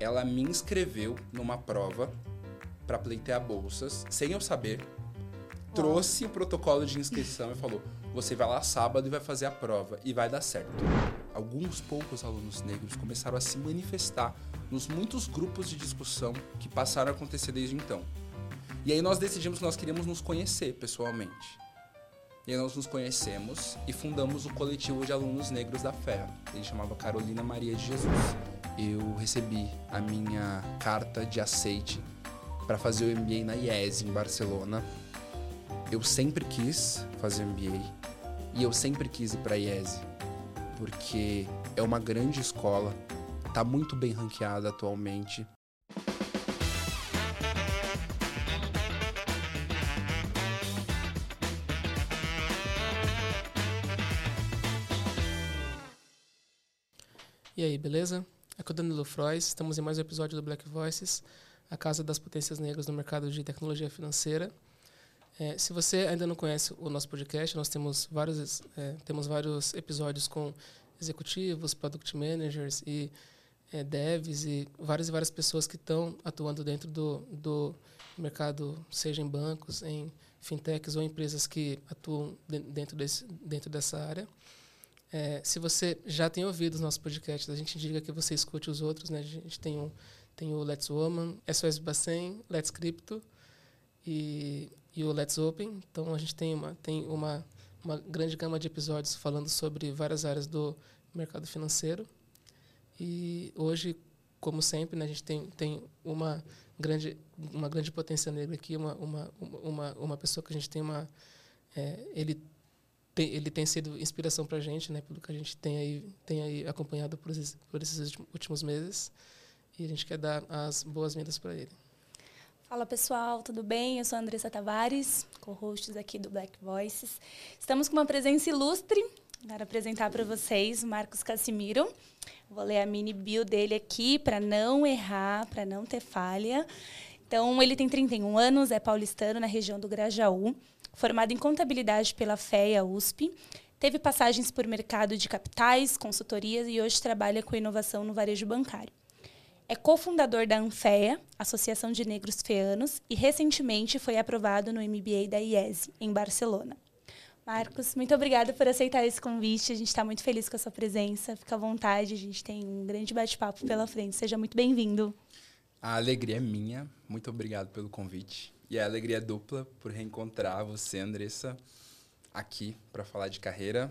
ela me inscreveu numa prova para pleitear bolsas, sem eu saber. Trouxe o protocolo de inscrição e falou: você vai lá sábado e vai fazer a prova e vai dar certo. Alguns poucos alunos negros começaram a se manifestar nos muitos grupos de discussão que passaram a acontecer desde então. E aí nós decidimos que nós queríamos nos conhecer pessoalmente. E aí nós nos conhecemos e fundamos o coletivo de alunos negros da FEA. Ele chamava Carolina Maria de Jesus. Eu recebi a minha carta de aceite para fazer o MBA na IES em Barcelona. Eu sempre quis fazer MBA e eu sempre quis ir para a IES porque é uma grande escola, está muito bem ranqueada atualmente. E aí, beleza? Aqui é o Danilo Frois, estamos em mais um episódio do Black Voices, a casa das potências negras no mercado de tecnologia financeira. É, se você ainda não conhece o nosso podcast, nós temos vários, é, temos vários episódios com executivos, product managers e é, devs e várias e várias pessoas que estão atuando dentro do, do mercado, seja em bancos, em fintechs ou empresas que atuam dentro, desse, dentro dessa área. É, se você já tem ouvido os nossos podcasts, a gente indica que você escute os outros. Né? A gente tem, um, tem o Let's Woman, SOS Bacen, Let's Crypto e, e o Let's Open. Então, a gente tem uma, tem uma, uma grande gama de episódios falando sobre várias áreas do mercado financeiro. E hoje, como sempre, né, a gente tem, tem uma, grande, uma grande potência negra aqui, uma, uma, uma, uma pessoa que a gente tem uma... É, ele tem, ele tem sido inspiração para a gente, né, pelo que a gente tem aí, tem aí acompanhado por esses, por esses últimos meses. E a gente quer dar as boas-vindas para ele. Fala pessoal, tudo bem? Eu sou a Andressa Tavares, co-hosts aqui do Black Voices. Estamos com uma presença ilustre. Quero apresentar para vocês o Marcos Cassimiro. Vou ler a mini bio dele aqui para não errar, para não ter falha. Então, ele tem 31 anos, é paulistano na região do Grajaú formado em contabilidade pela FEA USP, teve passagens por mercado de capitais, consultorias e hoje trabalha com inovação no varejo bancário. É cofundador da ANFEA, Associação de Negros Feanos, e recentemente foi aprovado no MBA da IES, em Barcelona. Marcos, muito obrigada por aceitar esse convite. A gente está muito feliz com a sua presença. Fica à vontade, a gente tem um grande bate-papo pela frente. Seja muito bem-vindo. A alegria é minha. Muito obrigado pelo convite. E a alegria dupla por reencontrar você, Andressa, aqui para falar de carreira,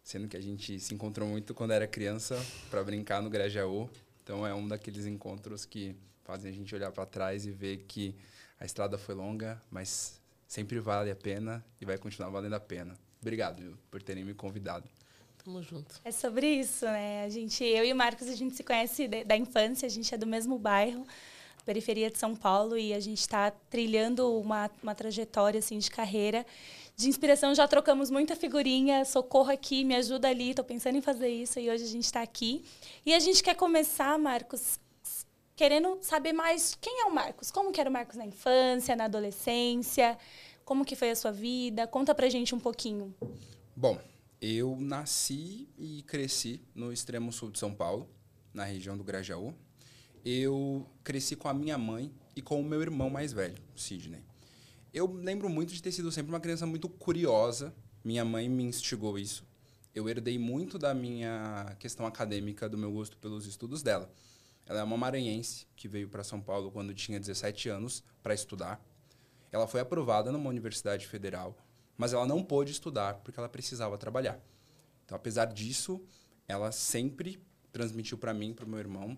sendo que a gente se encontrou muito quando era criança para brincar no Grajaú. Então é um daqueles encontros que fazem a gente olhar para trás e ver que a estrada foi longa, mas sempre vale a pena e vai continuar valendo a pena. Obrigado viu, por terem me convidado. Tamo junto. É sobre isso, né? A gente, eu e o Marcos, a gente se conhece da infância, a gente é do mesmo bairro periferia de São Paulo e a gente está trilhando uma, uma trajetória assim de carreira de inspiração. Já trocamos muita figurinha, socorro aqui, me ajuda ali, estou pensando em fazer isso e hoje a gente está aqui. E a gente quer começar, Marcos, querendo saber mais quem é o Marcos, como que era o Marcos na infância, na adolescência, como que foi a sua vida, conta pra gente um pouquinho. Bom, eu nasci e cresci no extremo sul de São Paulo, na região do Grajaú, eu cresci com a minha mãe e com o meu irmão mais velho, Sidney. Eu lembro muito de ter sido sempre uma criança muito curiosa. Minha mãe me instigou isso. Eu herdei muito da minha questão acadêmica, do meu gosto pelos estudos dela. Ela é uma maranhense que veio para São Paulo quando tinha 17 anos para estudar. Ela foi aprovada numa universidade federal, mas ela não pôde estudar porque ela precisava trabalhar. Então, apesar disso, ela sempre transmitiu para mim, para o meu irmão,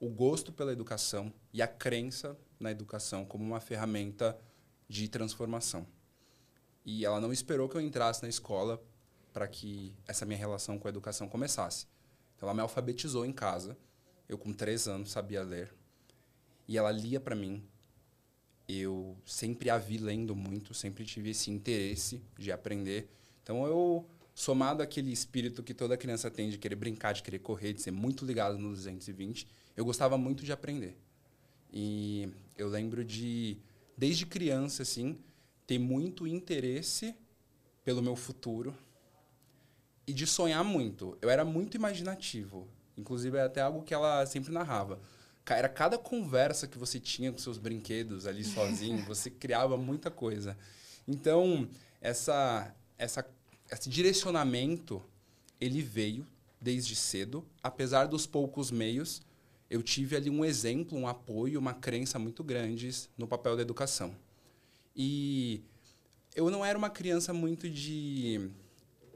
o gosto pela educação e a crença na educação como uma ferramenta de transformação. E ela não esperou que eu entrasse na escola para que essa minha relação com a educação começasse. Então, ela me alfabetizou em casa. Eu, com três anos, sabia ler. E ela lia para mim. Eu sempre a vi lendo muito, sempre tive esse interesse de aprender. Então, eu, somado àquele espírito que toda criança tem de querer brincar, de querer correr, de ser muito ligado no 220, eu gostava muito de aprender. E eu lembro de, desde criança, assim, ter muito interesse pelo meu futuro e de sonhar muito. Eu era muito imaginativo. Inclusive, é até algo que ela sempre narrava. era cada conversa que você tinha com seus brinquedos ali sozinho, você criava muita coisa. Então, essa, essa, esse direcionamento, ele veio desde cedo, apesar dos poucos meios, eu tive ali um exemplo, um apoio, uma crença muito grandes no papel da educação. E eu não era uma criança muito de,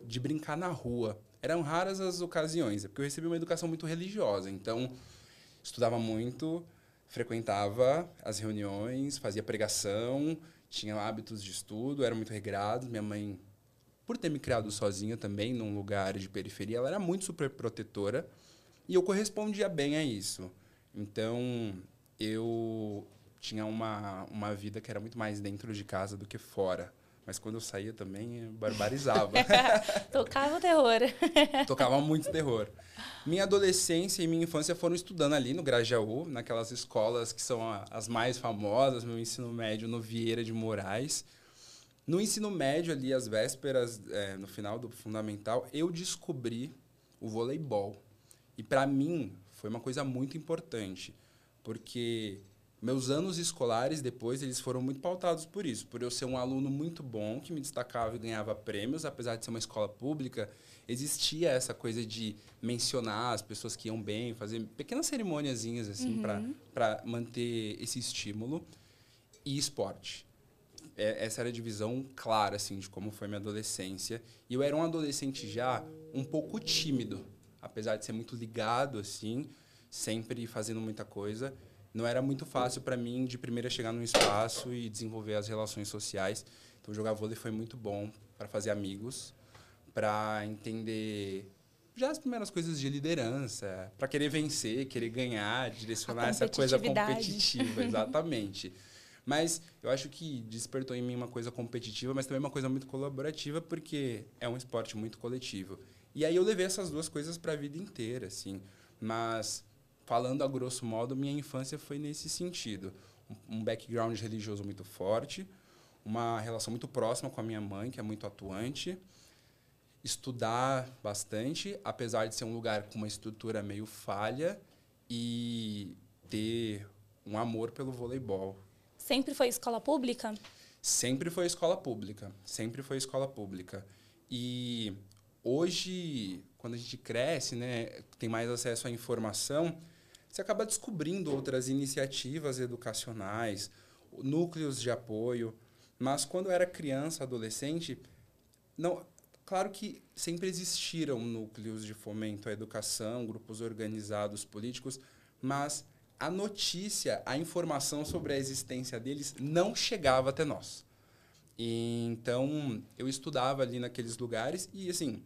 de brincar na rua. Eram raras as ocasiões, porque eu recebi uma educação muito religiosa. Então, estudava muito, frequentava as reuniões, fazia pregação, tinha hábitos de estudo, era muito regrado. Minha mãe, por ter me criado sozinha também, num lugar de periferia, ela era muito super protetora e eu correspondia bem a isso. Então, eu tinha uma, uma vida que era muito mais dentro de casa do que fora. Mas quando eu saía também, barbarizava. Tocava o terror. Tocava muito terror. Minha adolescência e minha infância foram estudando ali no Grajaú, naquelas escolas que são as mais famosas, meu ensino médio no Vieira de Moraes. No ensino médio, ali, às vésperas, é, no final do fundamental, eu descobri o voleibol. E para mim foi uma coisa muito importante, porque meus anos escolares depois eles foram muito pautados por isso, por eu ser um aluno muito bom que me destacava e ganhava prêmios, apesar de ser uma escola pública, existia essa coisa de mencionar as pessoas que iam bem, fazer pequenas cerimôniazinhas assim uhum. para manter esse estímulo e esporte. É, essa era a divisão clara assim de como foi minha adolescência e eu era um adolescente já um pouco tímido, apesar de ser muito ligado assim, sempre fazendo muita coisa não era muito fácil para mim de primeira chegar num espaço e desenvolver as relações sociais. Então jogar vôlei foi muito bom para fazer amigos, para entender já as primeiras coisas de liderança, para querer vencer, querer ganhar, direcionar essa coisa competitiva, exatamente. Mas eu acho que despertou em mim uma coisa competitiva, mas também uma coisa muito colaborativa, porque é um esporte muito coletivo. E aí eu levei essas duas coisas para a vida inteira, assim. Mas falando a grosso modo, minha infância foi nesse sentido. Um background religioso muito forte, uma relação muito próxima com a minha mãe, que é muito atuante, estudar bastante, apesar de ser um lugar com uma estrutura meio falha, e ter um amor pelo voleibol. Sempre foi escola pública? Sempre foi escola pública, sempre foi escola pública. E hoje, quando a gente cresce, né, tem mais acesso à informação, você acaba descobrindo outras iniciativas educacionais, núcleos de apoio. Mas quando eu era criança, adolescente, não, claro que sempre existiram núcleos de fomento à educação, grupos organizados políticos, mas a notícia, a informação sobre a existência deles não chegava até nós. E, então, eu estudava ali naqueles lugares e, assim,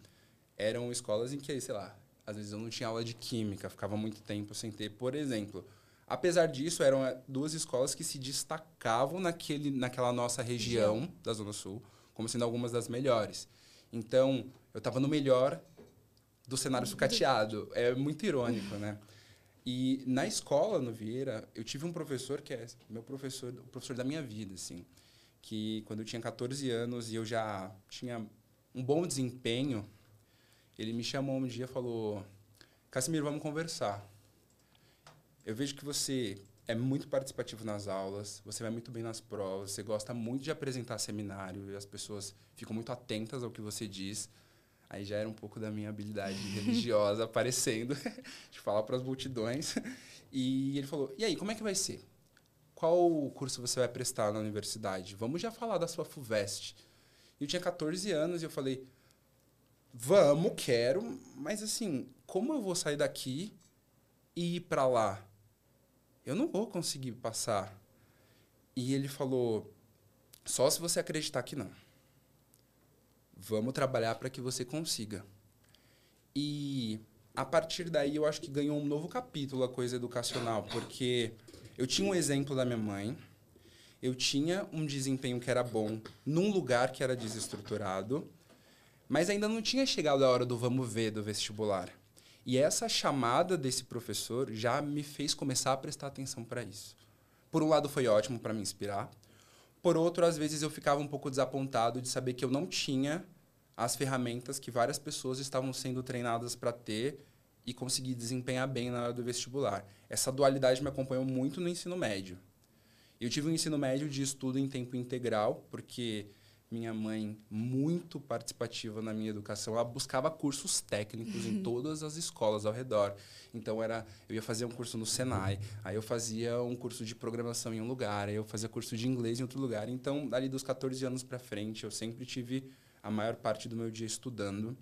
eram escolas em que, sei lá, às vezes eu não tinha aula de química, ficava muito tempo sem ter, por exemplo. Apesar disso, eram eh, duas escolas que se destacavam naquele, naquela nossa região da Zona Sul, como sendo algumas das melhores. Então, eu estava no melhor do cenário sucateado. É muito irônico, né? E na escola, no Vieira, eu tive um professor que é meu professor, o professor da minha vida, assim. Que quando eu tinha 14 anos e eu já tinha um bom desempenho ele me chamou um dia e falou: Casimiro, vamos conversar. Eu vejo que você é muito participativo nas aulas, você vai muito bem nas provas, você gosta muito de apresentar seminário e as pessoas ficam muito atentas ao que você diz. Aí já era um pouco da minha habilidade religiosa aparecendo, de falar para as multidões. E ele falou: E aí, como é que vai ser? Qual curso você vai prestar na universidade? Vamos já falar da sua FUVEST. Eu tinha 14 anos e eu falei: Vamos, quero, mas assim, como eu vou sair daqui e ir para lá? Eu não vou conseguir passar. E ele falou: só se você acreditar que não. Vamos trabalhar para que você consiga. E a partir daí eu acho que ganhou um novo capítulo a coisa educacional, porque eu tinha um exemplo da minha mãe, eu tinha um desempenho que era bom num lugar que era desestruturado mas ainda não tinha chegado a hora do vamos ver do vestibular. E essa chamada desse professor já me fez começar a prestar atenção para isso. Por um lado, foi ótimo para me inspirar. Por outro, às vezes eu ficava um pouco desapontado de saber que eu não tinha as ferramentas que várias pessoas estavam sendo treinadas para ter e consegui desempenhar bem na hora do vestibular. Essa dualidade me acompanhou muito no ensino médio. Eu tive um ensino médio de estudo em tempo integral, porque minha mãe, muito participativa na minha educação, ela buscava cursos técnicos em todas as escolas ao redor. Então era, eu ia fazer um curso no Senai, aí eu fazia um curso de programação em um lugar, aí eu fazia curso de inglês em outro lugar. Então, ali dos 14 anos para frente, eu sempre tive a maior parte do meu dia estudando.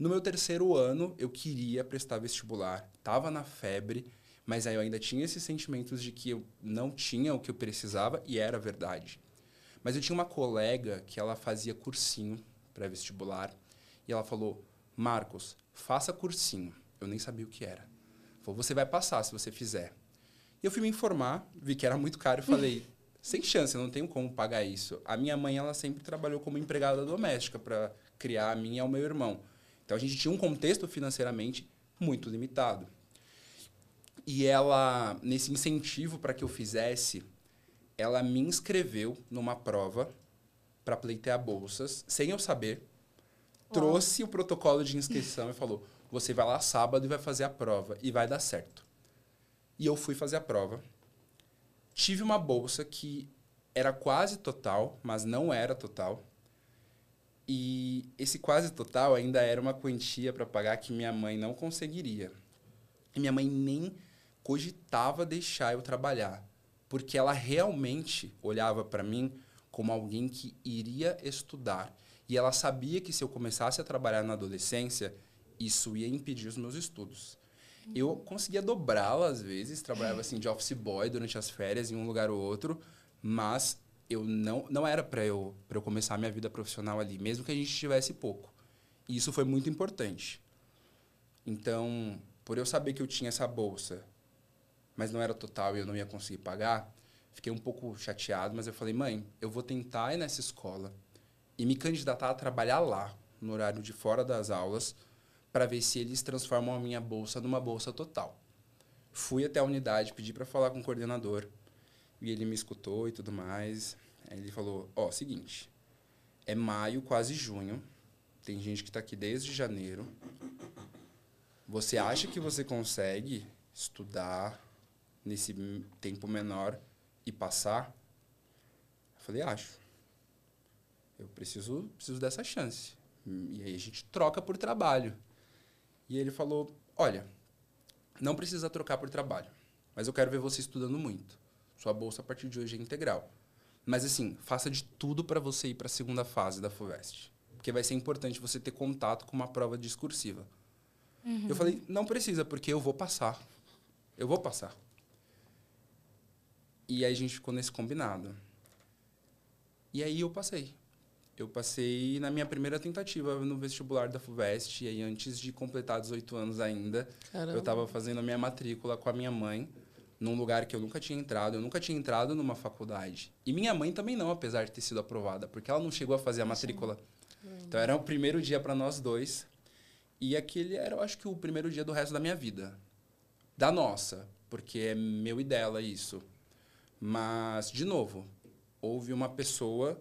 No meu terceiro ano, eu queria prestar vestibular, estava na febre, mas aí eu ainda tinha esses sentimentos de que eu não tinha o que eu precisava e era verdade. Mas eu tinha uma colega que ela fazia cursinho pré-vestibular e ela falou: "Marcos, faça cursinho". Eu nem sabia o que era. Falou: "Você vai passar se você fizer". E eu fui me informar, vi que era muito caro e falei: "Sem chance, eu não tenho como pagar isso". A minha mãe, ela sempre trabalhou como empregada doméstica para criar a mim e ao meu irmão. Então a gente tinha um contexto financeiramente muito limitado. E ela, nesse incentivo para que eu fizesse, ela me inscreveu numa prova para pleitear bolsas, sem eu saber. Trouxe o protocolo de inscrição e falou: você vai lá sábado e vai fazer a prova e vai dar certo. E eu fui fazer a prova. Tive uma bolsa que era quase total, mas não era total. E esse quase total ainda era uma quantia para pagar que minha mãe não conseguiria. E minha mãe nem cogitava deixar eu trabalhar, porque ela realmente olhava para mim como alguém que iria estudar. E ela sabia que se eu começasse a trabalhar na adolescência, isso ia impedir os meus estudos. Eu conseguia dobrá-la às vezes, trabalhava assim de office boy durante as férias em um lugar ou outro, mas eu não, não era para eu, eu começar a minha vida profissional ali, mesmo que a gente tivesse pouco. E isso foi muito importante. Então, por eu saber que eu tinha essa bolsa, mas não era total e eu não ia conseguir pagar, fiquei um pouco chateado, mas eu falei, mãe, eu vou tentar ir nessa escola e me candidatar a trabalhar lá, no horário de fora das aulas, para ver se eles transformam a minha bolsa numa bolsa total. Fui até a unidade, pedi para falar com o coordenador, e ele me escutou e tudo mais. Aí ele falou: Ó, oh, seguinte, é maio, quase junho. Tem gente que está aqui desde janeiro. Você acha que você consegue estudar nesse tempo menor e passar? Eu falei: Acho. Eu preciso, preciso dessa chance. E aí a gente troca por trabalho. E ele falou: Olha, não precisa trocar por trabalho, mas eu quero ver você estudando muito. Sua bolsa a partir de hoje é integral. Mas assim, faça de tudo para você ir para a segunda fase da FUVEST. Porque vai ser importante você ter contato com uma prova discursiva. Uhum. Eu falei, não precisa, porque eu vou passar. Eu vou passar. E aí a gente ficou nesse combinado. E aí eu passei. Eu passei na minha primeira tentativa no vestibular da FUVEST, e aí antes de completar 18 anos ainda, Caramba. eu estava fazendo a minha matrícula com a minha mãe num lugar que eu nunca tinha entrado. Eu nunca tinha entrado numa faculdade. E minha mãe também não, apesar de ter sido aprovada, porque ela não chegou a fazer a matrícula. Então era o primeiro dia para nós dois. E aquele era, eu acho que, o primeiro dia do resto da minha vida. Da nossa, porque é meu e dela isso. Mas, de novo, houve uma pessoa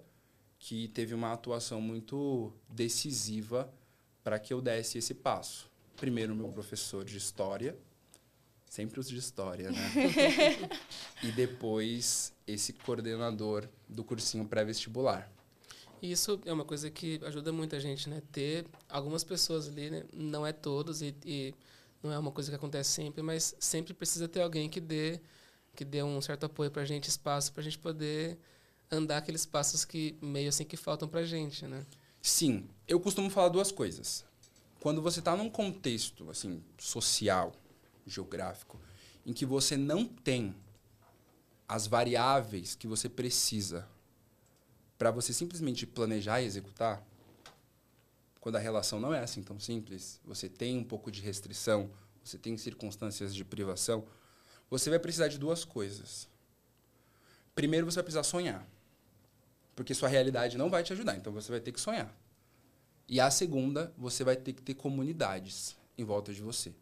que teve uma atuação muito decisiva para que eu desse esse passo. Primeiro, meu professor de história, Sempre os de história, né? e depois esse coordenador do cursinho pré-vestibular. Isso é uma coisa que ajuda muita gente, né? Ter algumas pessoas ali, né? Não é todos e, e não é uma coisa que acontece sempre, mas sempre precisa ter alguém que dê que dê um certo apoio para a gente, espaço para a gente poder andar aqueles passos que meio assim que faltam para a gente, né? Sim, eu costumo falar duas coisas. Quando você está num contexto assim social, geográfico, em que você não tem as variáveis que você precisa para você simplesmente planejar e executar, quando a relação não é assim tão simples, você tem um pouco de restrição, você tem circunstâncias de privação, você vai precisar de duas coisas. Primeiro, você vai precisar sonhar. Porque sua realidade não vai te ajudar, então você vai ter que sonhar. E a segunda, você vai ter que ter comunidades em volta de você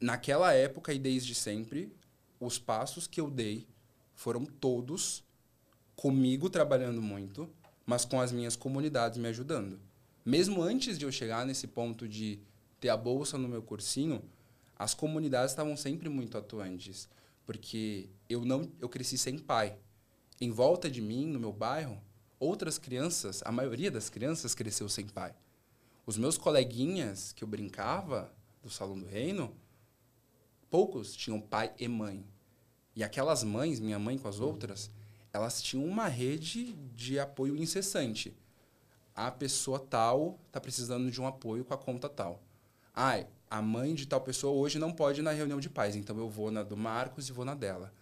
naquela época e desde sempre, os passos que eu dei foram todos comigo trabalhando muito, mas com as minhas comunidades me ajudando. Mesmo antes de eu chegar nesse ponto de ter a bolsa no meu cursinho, as comunidades estavam sempre muito atuantes, porque eu não eu cresci sem pai. Em volta de mim, no meu bairro, outras crianças, a maioria das crianças cresceu sem pai. Os meus coleguinhas que eu brincava do Salão do Reino, poucos tinham pai e mãe. E aquelas mães, minha mãe com as outras, elas tinham uma rede de apoio incessante. A pessoa tal está precisando de um apoio com a conta tal. Ai, a mãe de tal pessoa hoje não pode ir na reunião de pais, então eu vou na do Marcos e vou na dela.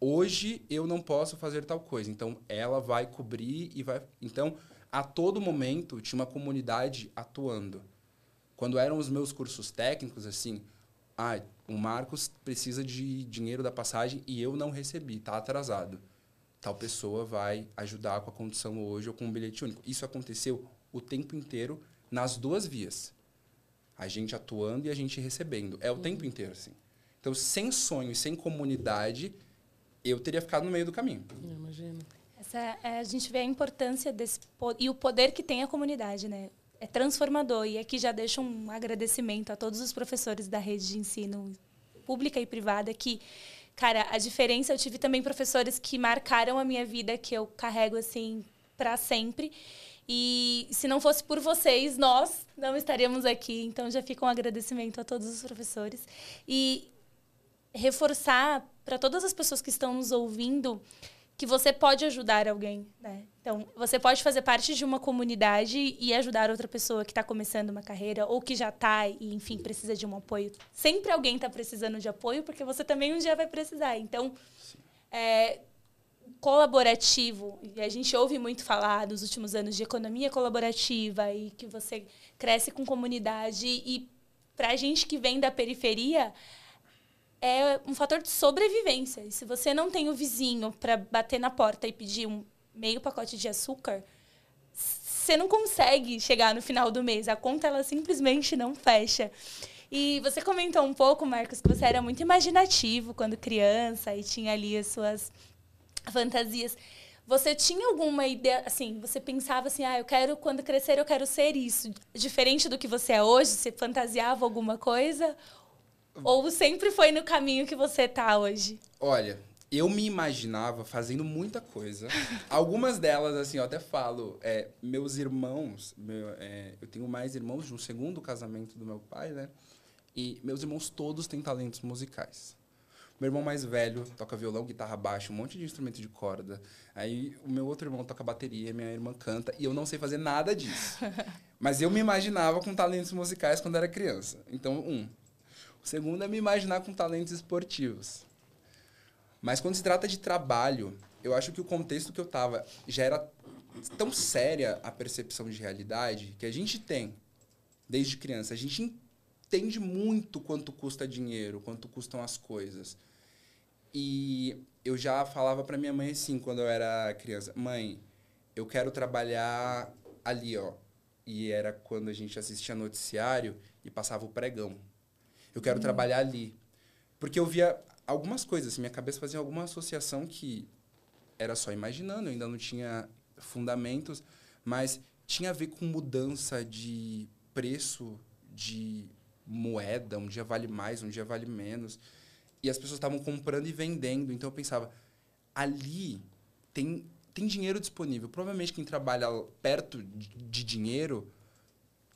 Hoje eu não posso fazer tal coisa, então ela vai cobrir e vai. Então, a todo momento tinha uma comunidade atuando. Quando eram os meus cursos técnicos, assim, ah, o Marcos precisa de dinheiro da passagem e eu não recebi, tá atrasado. Tal pessoa vai ajudar com a condução hoje ou com um bilhete único. Isso aconteceu o tempo inteiro nas duas vias. A gente atuando e a gente recebendo. É o uhum. tempo inteiro, assim. Então, sem sonho e sem comunidade, eu teria ficado no meio do caminho. Imagino. Essa, é, a gente vê a importância desse e o poder que tem a comunidade, né? É transformador. E aqui já deixo um agradecimento a todos os professores da rede de ensino pública e privada que, cara, a diferença eu tive também professores que marcaram a minha vida que eu carrego assim para sempre. E se não fosse por vocês, nós não estaríamos aqui. Então já fica um agradecimento a todos os professores. E reforçar para todas as pessoas que estão nos ouvindo que você pode ajudar alguém, né? Então, você pode fazer parte de uma comunidade e ajudar outra pessoa que está começando uma carreira ou que já está e, enfim, precisa de um apoio. Sempre alguém está precisando de apoio porque você também um dia vai precisar. Então, é, colaborativo, e a gente ouve muito falar nos últimos anos de economia colaborativa e que você cresce com comunidade. E para a gente que vem da periferia, é um fator de sobrevivência. E se você não tem o vizinho para bater na porta e pedir um meio pacote de açúcar, você não consegue chegar no final do mês. A conta ela simplesmente não fecha. E você comentou um pouco, Marcos, que você era muito imaginativo quando criança e tinha ali as suas fantasias. Você tinha alguma ideia, assim, você pensava assim, ah, eu quero, quando crescer, eu quero ser isso. Diferente do que você é hoje, você fantasiava alguma coisa? Ou sempre foi no caminho que você tá hoje? Olha, eu me imaginava fazendo muita coisa. Algumas delas, assim, eu até falo, é, meus irmãos, meu, é, eu tenho mais irmãos de um segundo casamento do meu pai, né? E meus irmãos todos têm talentos musicais. Meu irmão mais velho toca violão, guitarra baixa, um monte de instrumento de corda. Aí o meu outro irmão toca bateria, minha irmã canta, e eu não sei fazer nada disso. Mas eu me imaginava com talentos musicais quando era criança. Então, um. O segundo é me imaginar com talentos esportivos. Mas quando se trata de trabalho, eu acho que o contexto que eu tava já era tão séria a percepção de realidade que a gente tem desde criança. A gente entende muito quanto custa dinheiro, quanto custam as coisas. E eu já falava para minha mãe assim, quando eu era criança: "Mãe, eu quero trabalhar ali, ó". E era quando a gente assistia noticiário e passava o pregão. Eu quero uhum. trabalhar ali. Porque eu via algumas coisas, assim, minha cabeça fazia alguma associação que era só imaginando, eu ainda não tinha fundamentos, mas tinha a ver com mudança de preço de moeda, um dia vale mais, um dia vale menos. E as pessoas estavam comprando e vendendo, então eu pensava, ali tem tem dinheiro disponível. Provavelmente quem trabalha perto de, dinheiro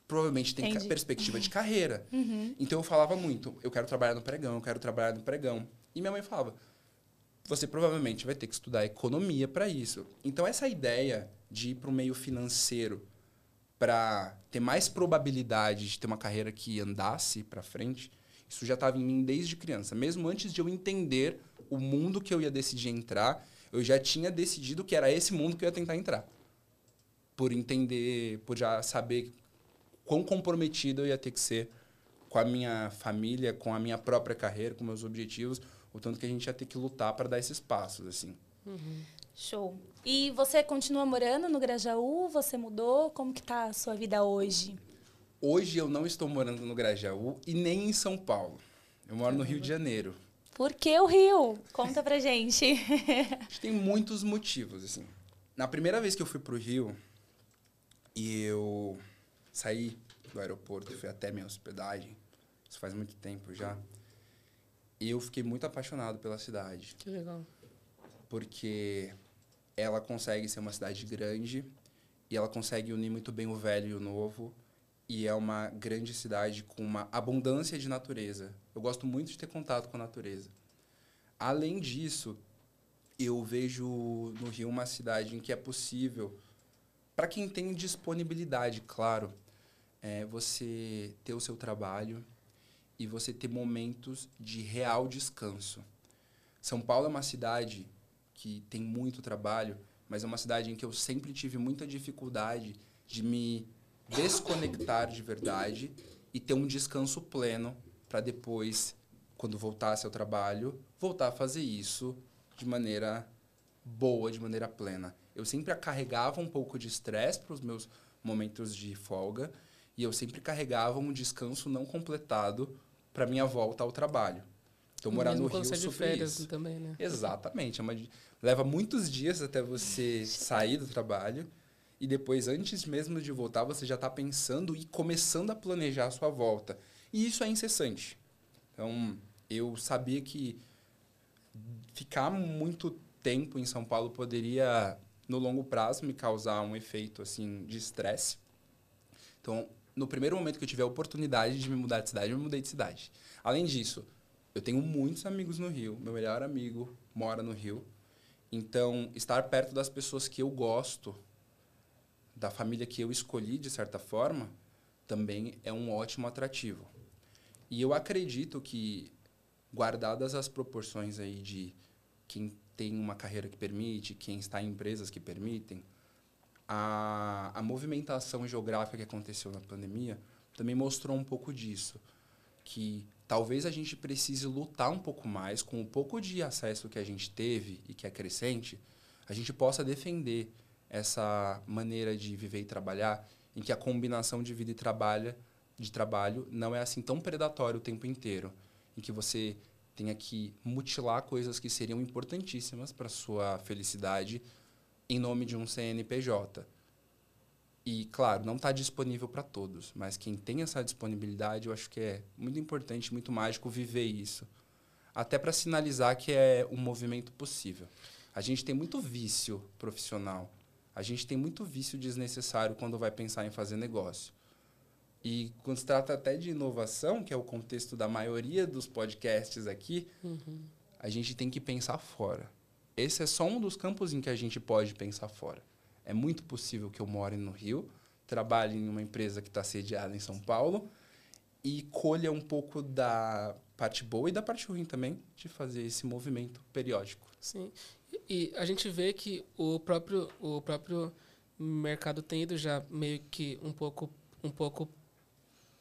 provavelmente tem perspectiva de carreira. Uhum. Então eu falava muito, eu quero trabalhar no pregão, eu quero trabalhar no pregão. E minha mãe falava, você provavelmente vai ter que estudar economia para isso. Então essa ideia de ir para o meio financeiro para ter mais probabilidade de ter uma carreira que andasse para frente, isso já estava em mim desde criança. Mesmo antes de eu entender o mundo que eu ia decidir entrar, eu já tinha decidido que era esse mundo que eu ia tentar entrar. Por entender, por já saber quão comprometido eu ia ter que ser com a minha família, com a minha própria carreira, com meus objetivos, o tanto que a gente ia ter que lutar para dar esses passos, assim. Uhum. Show. E você continua morando no Grajaú? Você mudou? Como que tá a sua vida hoje? Hoje eu não estou morando no Grajaú e nem em São Paulo. Eu moro no Rio de Janeiro. Por que o Rio? Conta pra gente. Tem muitos motivos, assim. Na primeira vez que eu fui pro Rio e eu saí do aeroporto, fui até minha hospedagem. Isso faz muito tempo já. Eu fiquei muito apaixonado pela cidade. Que legal. Porque ela consegue ser uma cidade grande e ela consegue unir muito bem o velho e o novo. E é uma grande cidade com uma abundância de natureza. Eu gosto muito de ter contato com a natureza. Além disso, eu vejo no Rio uma cidade em que é possível, para quem tem disponibilidade, claro, é você ter o seu trabalho e você ter momentos de real descanso. São Paulo é uma cidade que tem muito trabalho, mas é uma cidade em que eu sempre tive muita dificuldade de me desconectar de verdade e ter um descanso pleno para depois, quando voltasse ao trabalho, voltar a fazer isso de maneira boa, de maneira plena. Eu sempre carregava um pouco de estresse para os meus momentos de folga e eu sempre carregava um descanso não completado para minha volta ao trabalho. Então, morar Mesmo no Rio sobre férias isso. também, né? Exatamente. É uma, leva muitos dias até você sair do trabalho e depois, antes mesmo de voltar, você já está pensando e começando a planejar a sua volta. E isso é incessante. Então, eu sabia que ficar muito tempo em São Paulo poderia, no longo prazo, me causar um efeito assim de estresse. Então, no primeiro momento que eu tive a oportunidade de me mudar de cidade, eu me mudei de cidade. Além disso, eu tenho muitos amigos no Rio. Meu melhor amigo mora no Rio. Então, estar perto das pessoas que eu gosto, da família que eu escolhi, de certa forma, também é um ótimo atrativo. E eu acredito que, guardadas as proporções aí de quem tem uma carreira que permite, quem está em empresas que permitem, a, a movimentação geográfica que aconteceu na pandemia também mostrou um pouco disso. Que talvez a gente precise lutar um pouco mais com o pouco de acesso que a gente teve e que é crescente, a gente possa defender essa maneira de viver e trabalhar em que a combinação de vida e trabalho, de trabalho não é assim tão predatório o tempo inteiro, em que você tenha que mutilar coisas que seriam importantíssimas para sua felicidade em nome de um CNPJ. E, claro, não está disponível para todos, mas quem tem essa disponibilidade, eu acho que é muito importante, muito mágico viver isso. Até para sinalizar que é um movimento possível. A gente tem muito vício profissional. A gente tem muito vício desnecessário quando vai pensar em fazer negócio. E quando se trata até de inovação, que é o contexto da maioria dos podcasts aqui, Uhum. a gente tem que pensar fora. Esse é só um dos campos em que a gente pode pensar fora. É muito possível que eu more no Rio, trabalhe em uma empresa que está sediada em São Paulo e colha um pouco da parte boa e da parte ruim também de fazer esse movimento periódico. Sim. E, a gente vê que o próprio, o próprio mercado tem ido já meio que um pouco, um pouco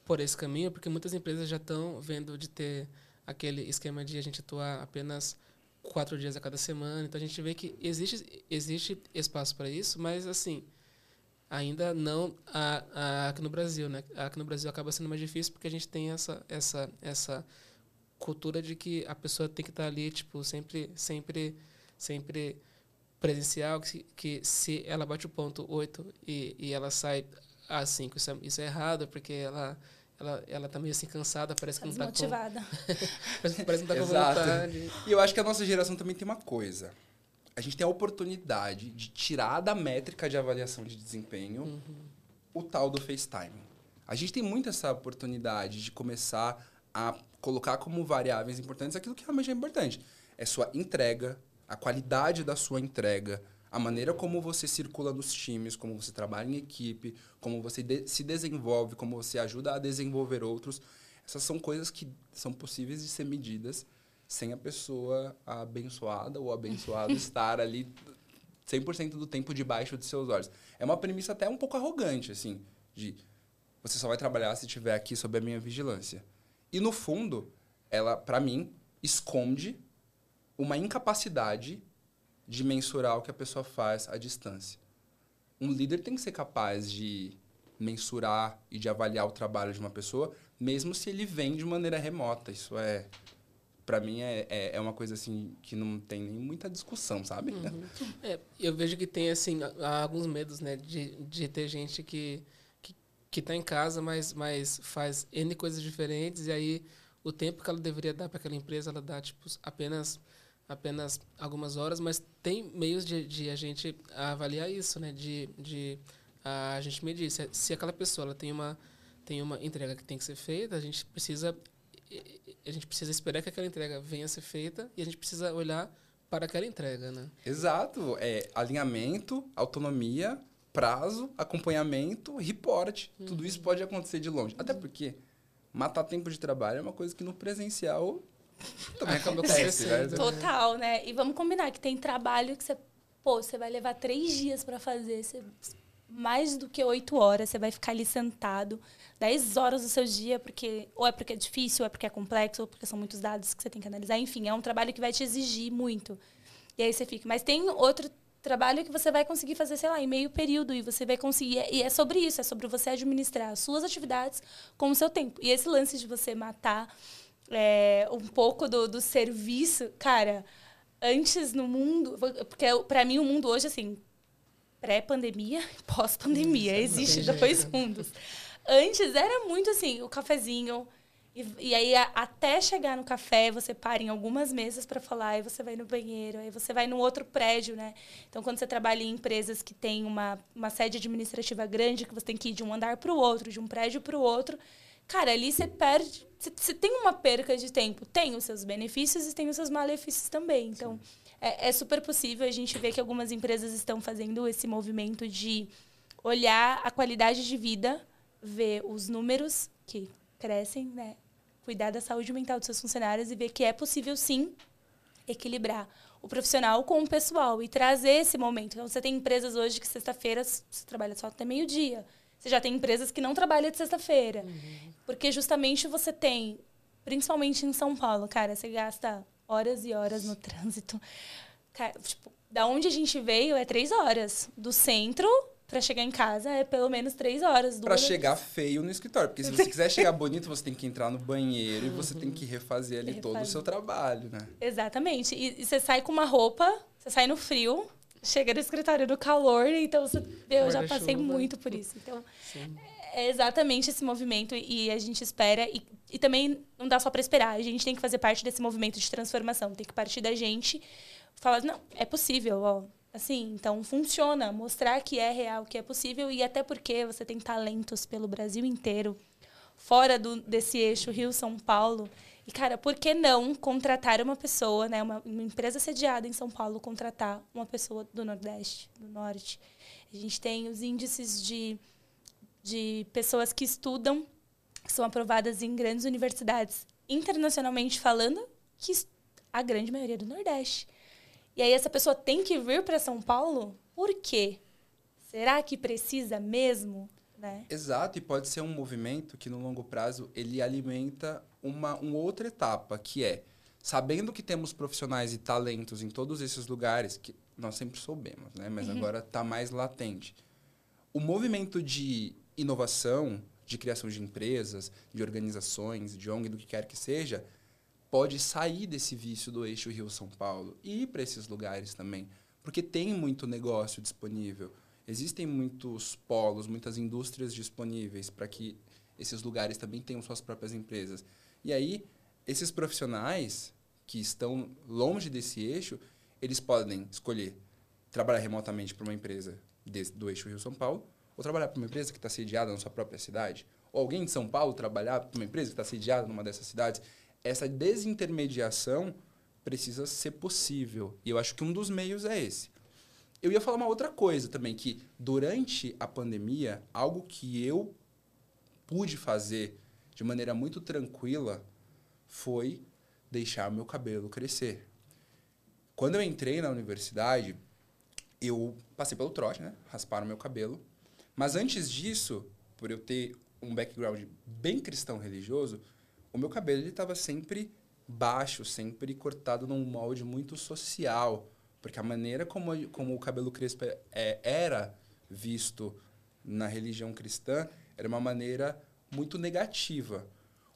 por esse caminho, porque muitas empresas já estão vendo de ter aquele esquema de a gente atuar apenas quatro dias a cada semana. Então a gente vê que existe, existe espaço para isso, mas assim ainda não a, a, aqui no Brasil, né? Aqui no Brasil acaba sendo mais difícil porque a gente tem essa essa essa cultura de que a pessoa tem que estar ali tipo sempre sempre sempre presencial que, que se ela bate o ponto 8 e, e ela sai às 5 isso é, isso é errado porque ela ela ela tá meio assim cansada parece Tá que não tá com desmotivada. parece, parece que não tá com Exato. vontade E eu acho que a nossa geração também tem uma coisa. A gente tem a oportunidade de tirar da métrica de avaliação de desempenho o tal do FaceTime. A gente tem muito essa oportunidade de começar a colocar como variáveis importantes aquilo que realmente é importante. É sua entrega, a qualidade da sua entrega, a maneira como você circula nos times, como você trabalha em equipe, como você de- se desenvolve, como você ajuda a desenvolver outros. Essas são coisas que são possíveis de ser medidas sem a pessoa abençoada ou abençoado estar ali 100% do tempo debaixo de seus olhos. É uma premissa até um pouco arrogante, assim, de você só vai trabalhar se estiver aqui sob a minha vigilância. E no fundo, ela, para mim, esconde uma incapacidade de mensurar o que a pessoa faz à distância. Um líder tem que ser capaz de mensurar e de avaliar o trabalho de uma pessoa, mesmo se ele vem de maneira remota. Isso é, para mim, é, é, é uma coisa assim que não tem nem muita discussão, sabe? É, eu vejo que tem assim alguns medos, né, de, de ter gente que, que que está em casa, mas, mas faz N coisas diferentes, e aí o tempo que ela deveria dar para aquela empresa, ela dá tipo, apenas, apenas algumas horas, mas tem meios de, de a gente avaliar isso, né? de, de a gente medir. Se, se aquela pessoa ela tem, uma, tem uma entrega que tem que ser feita, a gente precisa a gente precisa esperar que aquela entrega venha a ser feita e a gente precisa olhar para aquela entrega, né? Exato. É alinhamento, autonomia, prazo, acompanhamento, reporte. Uhum. Tudo isso pode acontecer de longe. Até porque matar tempo de trabalho é uma coisa que no presencial também acontecendo. Né? Total, né? E vamos combinar que tem trabalho que você, pô, você vai levar três dias para fazer, você, mais do que oito horas, você vai ficar ali sentado 10 horas do seu dia, porque ou é porque é difícil, ou é porque é complexo, ou porque são muitos dados que você tem que analisar. Enfim, é um trabalho que vai te exigir muito. E aí você fica. Mas tem outro trabalho que você vai conseguir fazer, sei lá, em meio período, e você vai conseguir. E é sobre isso, é sobre você administrar as suas atividades com o seu tempo. E esse lance de você matar é, um pouco do, do serviço, cara, antes no mundo. Porque para mim o mundo hoje, assim, pré-pandemia, pós-pandemia, existe dois mundos. Antes era muito assim, o cafezinho. E, e aí, a, até chegar no café, você para em algumas mesas para falar, aí você vai no banheiro, aí você vai no outro prédio, né? Então, quando você trabalha em empresas que tem uma, uma sede administrativa grande, que você tem que ir de um andar para o outro, de um prédio para o outro, cara, ali você perde. Você tem uma perca de tempo. Tem os seus benefícios e tem os seus malefícios também. Então, é, é super possível. A gente vê que algumas empresas estão fazendo esse movimento de olhar a qualidade de vida ver os números que crescem, né? Cuidar da saúde mental dos seus funcionários e ver que é possível sim equilibrar o profissional com o pessoal e trazer esse momento. Então, você tem empresas hoje que sexta-feira você trabalha só até meio-dia. Você já tem empresas que não trabalham de sexta-feira. Uhum. Porque justamente você tem, principalmente em São Paulo, cara, você gasta horas e horas no trânsito. Cara, tipo, da onde a gente veio é três horas. Do centro para chegar em casa é pelo menos três horas. Para chegar feio no escritório. Porque se você quiser chegar bonito, você tem que entrar no banheiro e você tem que refazer ali refazer. todo o seu trabalho, né? Exatamente. E, e, você sai com uma roupa, você sai no frio, chega no escritório no calor, então você, eu já passei muito por isso. Então, Sim. é exatamente esse movimento e a gente espera. E, e também não dá só para esperar, a gente tem que fazer parte desse movimento de transformação, tem que partir da gente falar, não, é possível, ó Assim, então funciona, mostrar que é real, que é possível e até porque você tem talentos pelo Brasil inteiro, fora do, desse eixo Rio-São Paulo. E, cara, por que não contratar uma pessoa, né, uma, uma, empresa sediada em São Paulo, contratar uma pessoa do Nordeste, do Norte? A gente tem os índices de, de pessoas que estudam, que são aprovadas em grandes universidades, internacionalmente falando, que a grande maioria é do Nordeste. E aí essa pessoa tem que vir para São Paulo? Por quê? Será que precisa mesmo? Né? Exato, e pode ser um movimento que no longo prazo ele alimenta uma, uma outra etapa, que é sabendo que temos profissionais e talentos em todos esses lugares, que nós sempre soubemos, né? mas uhum. agora está mais latente. O movimento de inovação, de criação de empresas, de organizações, de ONG, do que quer que seja, pode sair desse vício do eixo Rio-São Paulo e ir para esses lugares também. Porque tem muito negócio disponível. Existem muitos polos, muitas indústrias disponíveis para que esses lugares também tenham suas próprias empresas. E aí, esses profissionais que estão longe desse eixo, eles podem escolher trabalhar remotamente para uma empresa desse, do eixo Rio-São Paulo ou trabalhar para uma empresa que está sediada na sua própria cidade. Ou alguém de São Paulo trabalhar para uma empresa que está sediada numa dessas cidades essa desintermediação precisa ser possível. E eu acho que um dos meios é esse. Eu ia falar uma outra coisa também, que durante a pandemia, algo que eu pude fazer de maneira muito tranquila foi deixar meu cabelo crescer. Quando eu entrei na universidade, eu passei pelo trote, né? Rasparam meu cabelo. Mas antes disso, por eu ter um background bem cristão religioso, o meu cabelo estava sempre baixo, sempre cortado num molde muito social, porque a maneira como, como o cabelo crespo é, era visto na religião cristã era uma maneira muito negativa.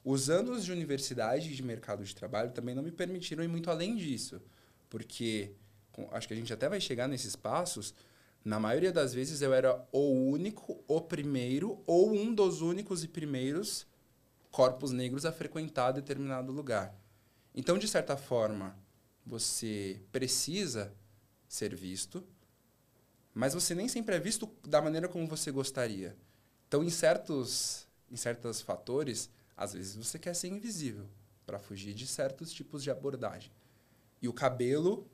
Os anos de universidade e de mercado de trabalho também não me permitiram ir muito além disso, porque acho que a gente até vai chegar nesses passos. Na maioria das vezes eu era o único, o primeiro, ou um dos únicos e primeiros corpos negros a frequentar determinado lugar. Então, de certa forma, você precisa ser visto, mas você nem sempre é visto da maneira como você gostaria. Então, em certos, em certos fatores, às vezes você quer ser invisível para fugir de certos tipos de abordagem. E o cabelo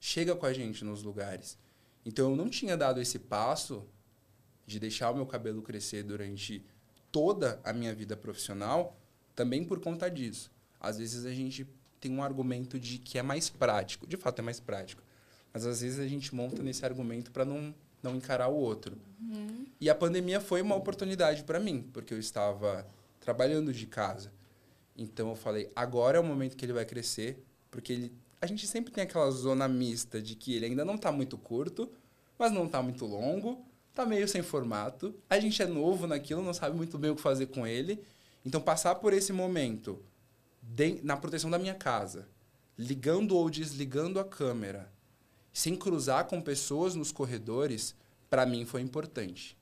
chega com a gente nos lugares. Então eu não tinha dado esse passo de deixar o meu cabelo crescer durante toda a minha vida profissional, também por conta disso. Às vezes a gente tem um argumento de que é mais prático, de fato é mais prático, mas às vezes a gente monta nesse argumento para não não encarar o outro. Uhum. E a pandemia foi uma oportunidade para mim, porque eu estava trabalhando de casa. Então eu falei, agora é o momento que ele vai crescer, porque ele a gente sempre tem aquela zona mista de que ele ainda não está muito curto, mas não está muito longo, está meio sem formato. A gente é novo naquilo, não sabe muito bem o que fazer com ele. Então, passar por esse momento de, na proteção da minha casa, ligando ou desligando a câmera, sem cruzar com pessoas nos corredores, para mim foi importante.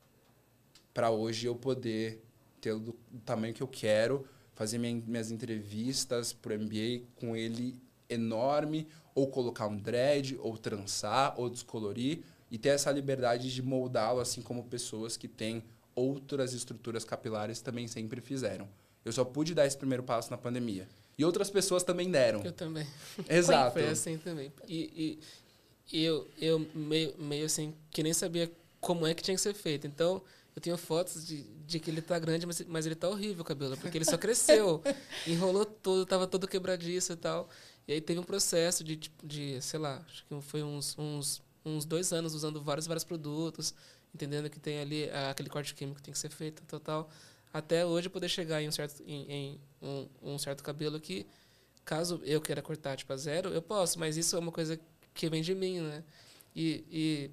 Para hoje eu poder ter o, tamanho que eu quero, fazer minha, minhas entrevistas para o MBA com ele enorme, ou colocar um dread, ou trançar, ou descolorir, e ter essa liberdade de moldá-lo, assim como pessoas que têm outras estruturas capilares também sempre fizeram. Eu só pude dar esse primeiro passo na pandemia. E outras pessoas também deram. Eu também. Exato. Foi assim também. E, e, e eu, eu meio, meio assim, que nem sabia como é que tinha que ser feito. Então, eu tenho fotos de, de que ele tá grande, mas, mas ele tá horrível o cabelo, porque ele só cresceu. enrolou tudo, tava todo quebradiço e tal. E aí teve um processo de, tipo, de sei lá, acho que foi uns, uns, uns dois anos usando vários, vários produtos, entendendo que tem ali ah, aquele corte químico que tem que ser feito, total. Até hoje poder chegar em um certo, em, em um, um, certo cabelo que, caso eu queira cortar tipo a zero, eu posso, mas isso é uma coisa que vem de mim, né? E, e,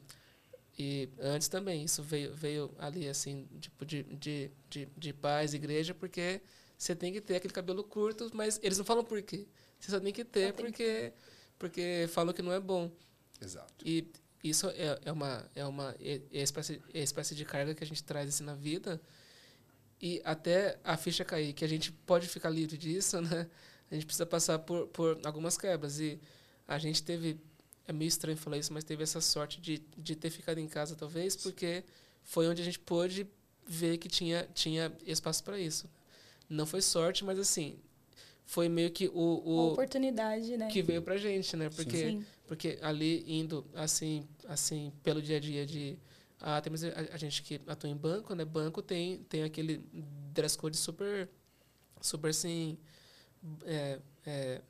e antes também, isso veio, veio ali, assim, tipo, de, de, de, de paz, igreja, porque você tem que ter aquele cabelo curto, mas eles não falam por quê. Você só tem que ter porque, que... porque falam que não é bom. Exato. E isso é, é uma, é uma é, é espécie, é espécie de carga que a gente traz assim na vida. E até a ficha cair, que a gente pode ficar livre disso, né? A gente precisa passar por, por algumas quebras. E a gente teve, é meio estranho falar isso, mas teve essa sorte de, de ter ficado em casa, talvez, porque foi onde a gente pôde ver que tinha, tinha espaço para isso. Não foi sorte, mas assim, foi meio que o, o oportunidade, né? Que veio pra gente, né? Porque Sim. porque ali indo assim, assim pelo dia a dia de ah, temos a, a, gente que atua em banco, né? Banco tem tem aquele dress code super super assim é, é,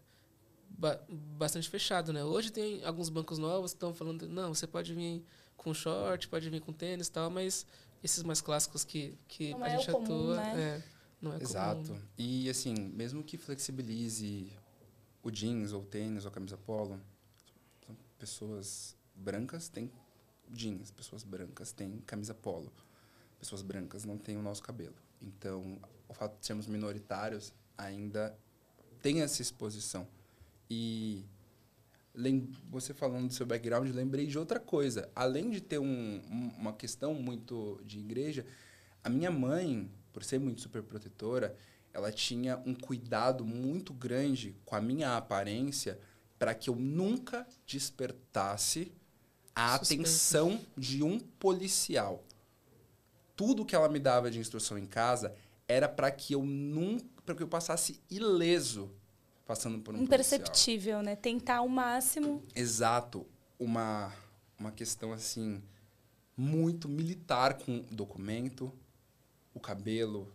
ba bastante fechado, né? Hoje tem alguns bancos novos que estão falando, não, você pode vir com short, pode vir com tênis e tal, mas esses mais clássicos que, que a gente é comum, atua, né? é, não é Exato. Comum. E assim, mesmo que flexibilize o jeans ou tênis ou camisa polo, pessoas brancas têm jeans, pessoas brancas têm camisa polo. Pessoas brancas não têm o nosso cabelo. Então, o fato de sermos minoritários ainda tem essa exposição. E você falando do seu background, lembrei de outra coisa. Além de ter um, uma questão muito de igreja, a minha mãe, por ser muito super protetora, ela tinha um cuidado muito grande com a minha aparência para que eu nunca despertasse a Suspeito. atenção de um policial. Tudo que ela me dava de instrução em casa era para que eu nunca, para que eu passasse ileso passando por um imperceptível, policial. né? Tentar o máximo. Exato, uma uma questão assim muito militar com documento, o cabelo,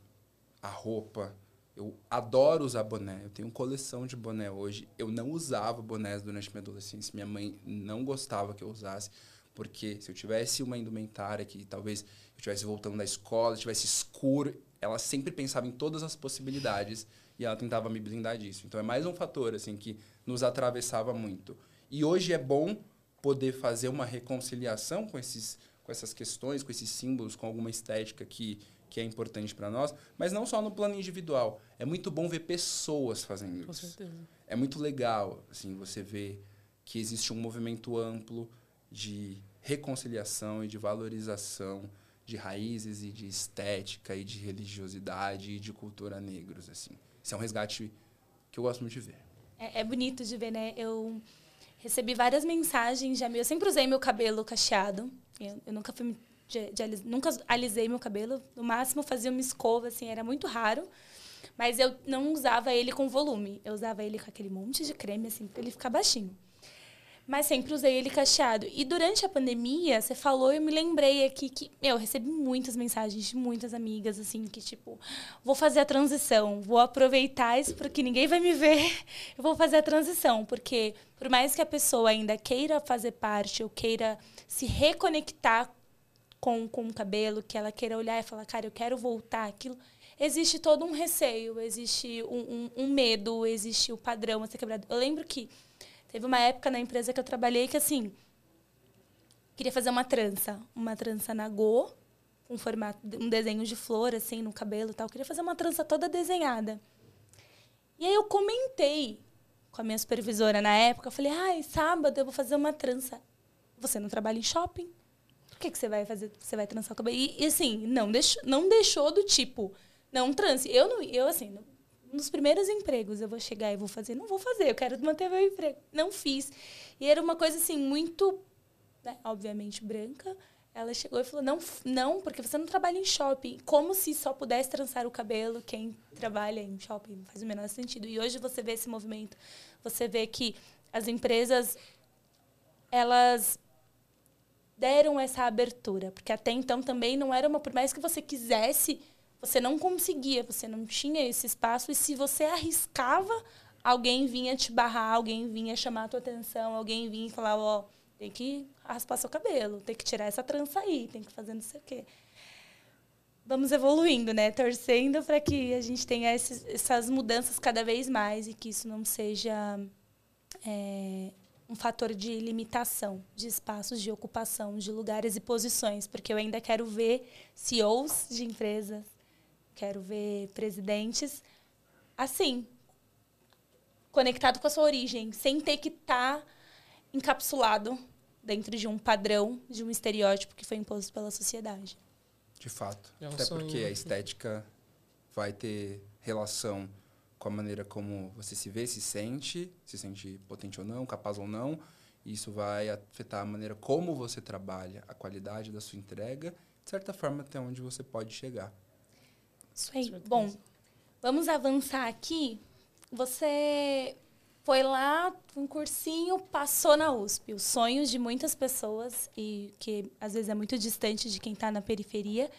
a roupa. Eu adoro usar boné. Eu tenho coleção de boné hoje. Eu não usava bonés durante minha adolescência. Minha mãe não gostava que eu usasse, porque se eu tivesse uma indumentária que talvez eu estivesse voltando da escola, estivesse escuro, ela sempre pensava em todas as possibilidades e ela tentava me blindar disso. Então é mais um fator assim que nos atravessava muito. E hoje é bom poder fazer uma reconciliação com esses com essas questões, com esses símbolos, com alguma estética que que é importante para nós, mas não só no plano individual. É muito bom ver pessoas fazendo Com isso. certeza. É muito legal, assim, você ver que existe um movimento amplo de reconciliação e de valorização de raízes e de estética e de religiosidade e de cultura negros assim. Isso é um resgate que eu gosto muito de ver. É, é bonito de ver, né? Eu recebi várias mensagens já Eu sempre usei meu cabelo cacheado. Eu, eu nunca fui de, de alis, nunca alisei meu cabelo. No máximo fazia uma escova, assim, era muito raro. Mas eu não usava ele com volume. Eu usava ele com aquele monte de creme, assim, para ele ficar baixinho. Mas sempre usei ele cacheado. E durante a pandemia, você falou, eu me lembrei aqui que, meu, eu recebi muitas mensagens de muitas amigas, assim, que tipo, vou fazer a transição, vou aproveitar isso porque ninguém vai me ver, eu vou fazer a transição. Porque, por mais que a pessoa ainda queira fazer parte ou queira se reconectar com, com o cabelo, que ela queira olhar e falar, cara, eu quero voltar aquilo, existe todo um receio, existe um, um, um medo, existe o padrão a ser quebrado. Eu lembro que Teve uma época na empresa que eu trabalhei que, assim, queria fazer uma trança. Uma trança na Go, um formato, um desenho de flor, assim, no cabelo e tal. Eu queria fazer uma trança toda desenhada. E aí eu comentei com a minha supervisora na época. Eu falei, ai, sábado eu vou fazer uma trança. Você não trabalha em shopping? Por que, que você vai fazer? Você vai trançar o cabelo? E, e assim, não deixou, não deixou do tipo, não trance. Eu não, eu assim, nos primeiros empregos eu vou chegar e vou fazer. Não vou fazer, eu quero manter meu emprego. Não fiz. E era uma coisa assim, muito, né, obviamente, branca. Ela chegou e falou: não, não, porque você não trabalha em shopping. Como se só pudesse trançar o cabelo quem trabalha em shopping. Faz o menor sentido. E hoje você vê esse movimento. Você vê que as empresas, elas deram essa abertura. Porque até então também não era uma. Por mais que você quisesse você não conseguia, você não tinha esse espaço. E se você arriscava, alguém vinha te barrar, alguém vinha chamar a tua atenção, alguém vinha falar, ó, oh, tem que raspar seu cabelo, tem que tirar essa trança aí, tem que fazer não sei o quê. Vamos evoluindo, né? Torcendo para que a gente tenha esses, essas mudanças cada vez mais e que isso não seja é, um fator de limitação de espaços de ocupação, de lugares e posições, porque eu ainda quero ver CEOs de empresas, Quero ver presidentes assim, conectado com a sua origem, sem ter que estar tá encapsulado dentro de um padrão, de um estereótipo que foi imposto pela sociedade. De fato. É um Até sonho. porque a estética vai ter relação com a maneira como você se vê, se sente, se sente potente ou não, capaz ou não. Isso vai afetar a maneira como você trabalha, a qualidade da sua entrega, de certa forma, até onde você pode chegar. Isso aí. Bom, vamos avançar aqui. Você foi lá, um cursinho, passou na USP. Os sonhos de muitas pessoas, e que às vezes é muito distante de quem está na periferia.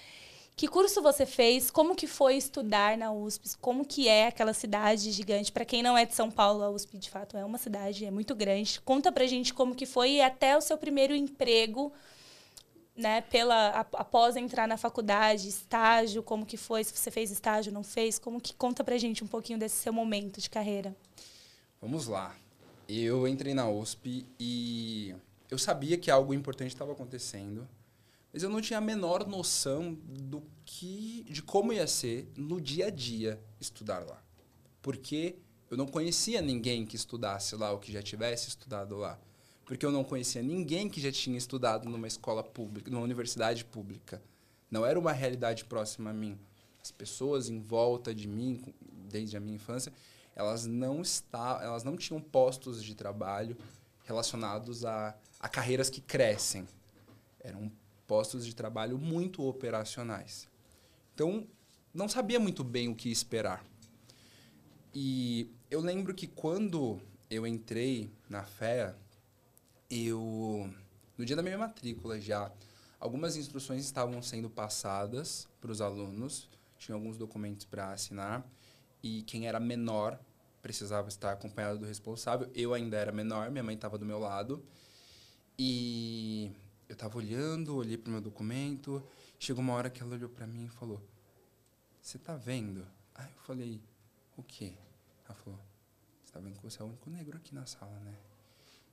Que curso você fez? Como que foi estudar na USP? Como que é aquela cidade gigante? Para quem não é de São Paulo, a USP de fato é uma cidade, é muito grande. Conta pra gente como que foi e até o seu primeiro emprego né, pela após entrar na faculdade, estágio, como que foi, se você fez estágio, não fez, como que conta pra gente um pouquinho desse seu momento de carreira. Vamos lá. Eu entrei na USP e eu sabia que algo importante estava acontecendo, mas eu não tinha a menor noção do que de como ia ser no dia a dia estudar lá. Porque eu não conhecia ninguém que estudasse lá ou que já tivesse estudado lá porque eu não conhecia ninguém que já tinha estudado numa escola pública, numa universidade pública. Não era uma realidade próxima a mim. As pessoas em volta de mim, desde a minha infância, elas não está, elas não tinham postos de trabalho relacionados a, a carreiras que crescem. Eram postos de trabalho muito operacionais. Então, não sabia muito bem o que esperar. E eu lembro que quando eu entrei na FEA, eu no dia da minha matrícula já algumas instruções estavam sendo passadas para os alunos, tinha alguns documentos para assinar e quem era menor precisava estar acompanhado do responsável. Eu ainda era menor, minha mãe estava do meu lado e eu estava olhando, olhei para o meu documento, chegou uma hora que ela olhou para mim e falou: "Você está vendo?" Aí eu falei: "O quê?" Ela falou: "Você está vendo que você é o único negro aqui na sala, né?"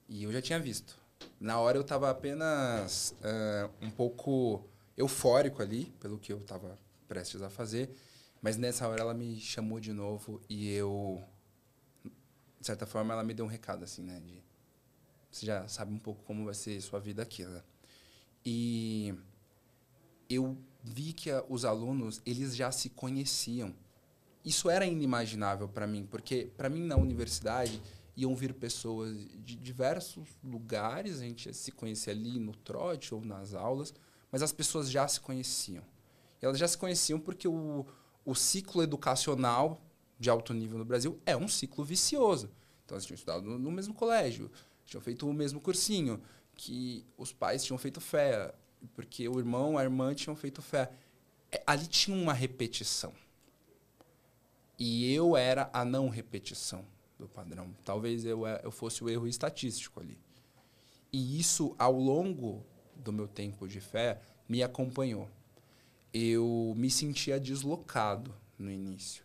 E eu já tinha visto. Na hora eu estava apenas uh, um pouco eufórico ali, pelo que eu estava prestes a fazer. Mas nessa hora ela me chamou de novo e eu, de certa forma, ela me deu um recado, assim, né? De, você já sabe um pouco como vai ser sua vida aqui, né? E eu vi que a, os alunos, eles já se conheciam. Isso era inimaginável para mim, porque para mim na universidade iam vir pessoas de diversos lugares, a gente se conhecia ali no trote ou nas aulas, mas as pessoas já se conheciam. E elas já se conheciam porque o, o ciclo educacional de alto nível no Brasil é um ciclo vicioso. Então, eles tinham estudado no, no mesmo colégio, tinham feito o mesmo cursinho, que os pais tinham feito fé, porque o irmão, a irmã tinham feito fé. É, ali tinha uma repetição. E eu era a não repetição do padrão. Talvez eu, é, eu fosse o erro estatístico ali. E isso, ao longo do meu tempo de fé, me acompanhou. Eu me sentia deslocado no início,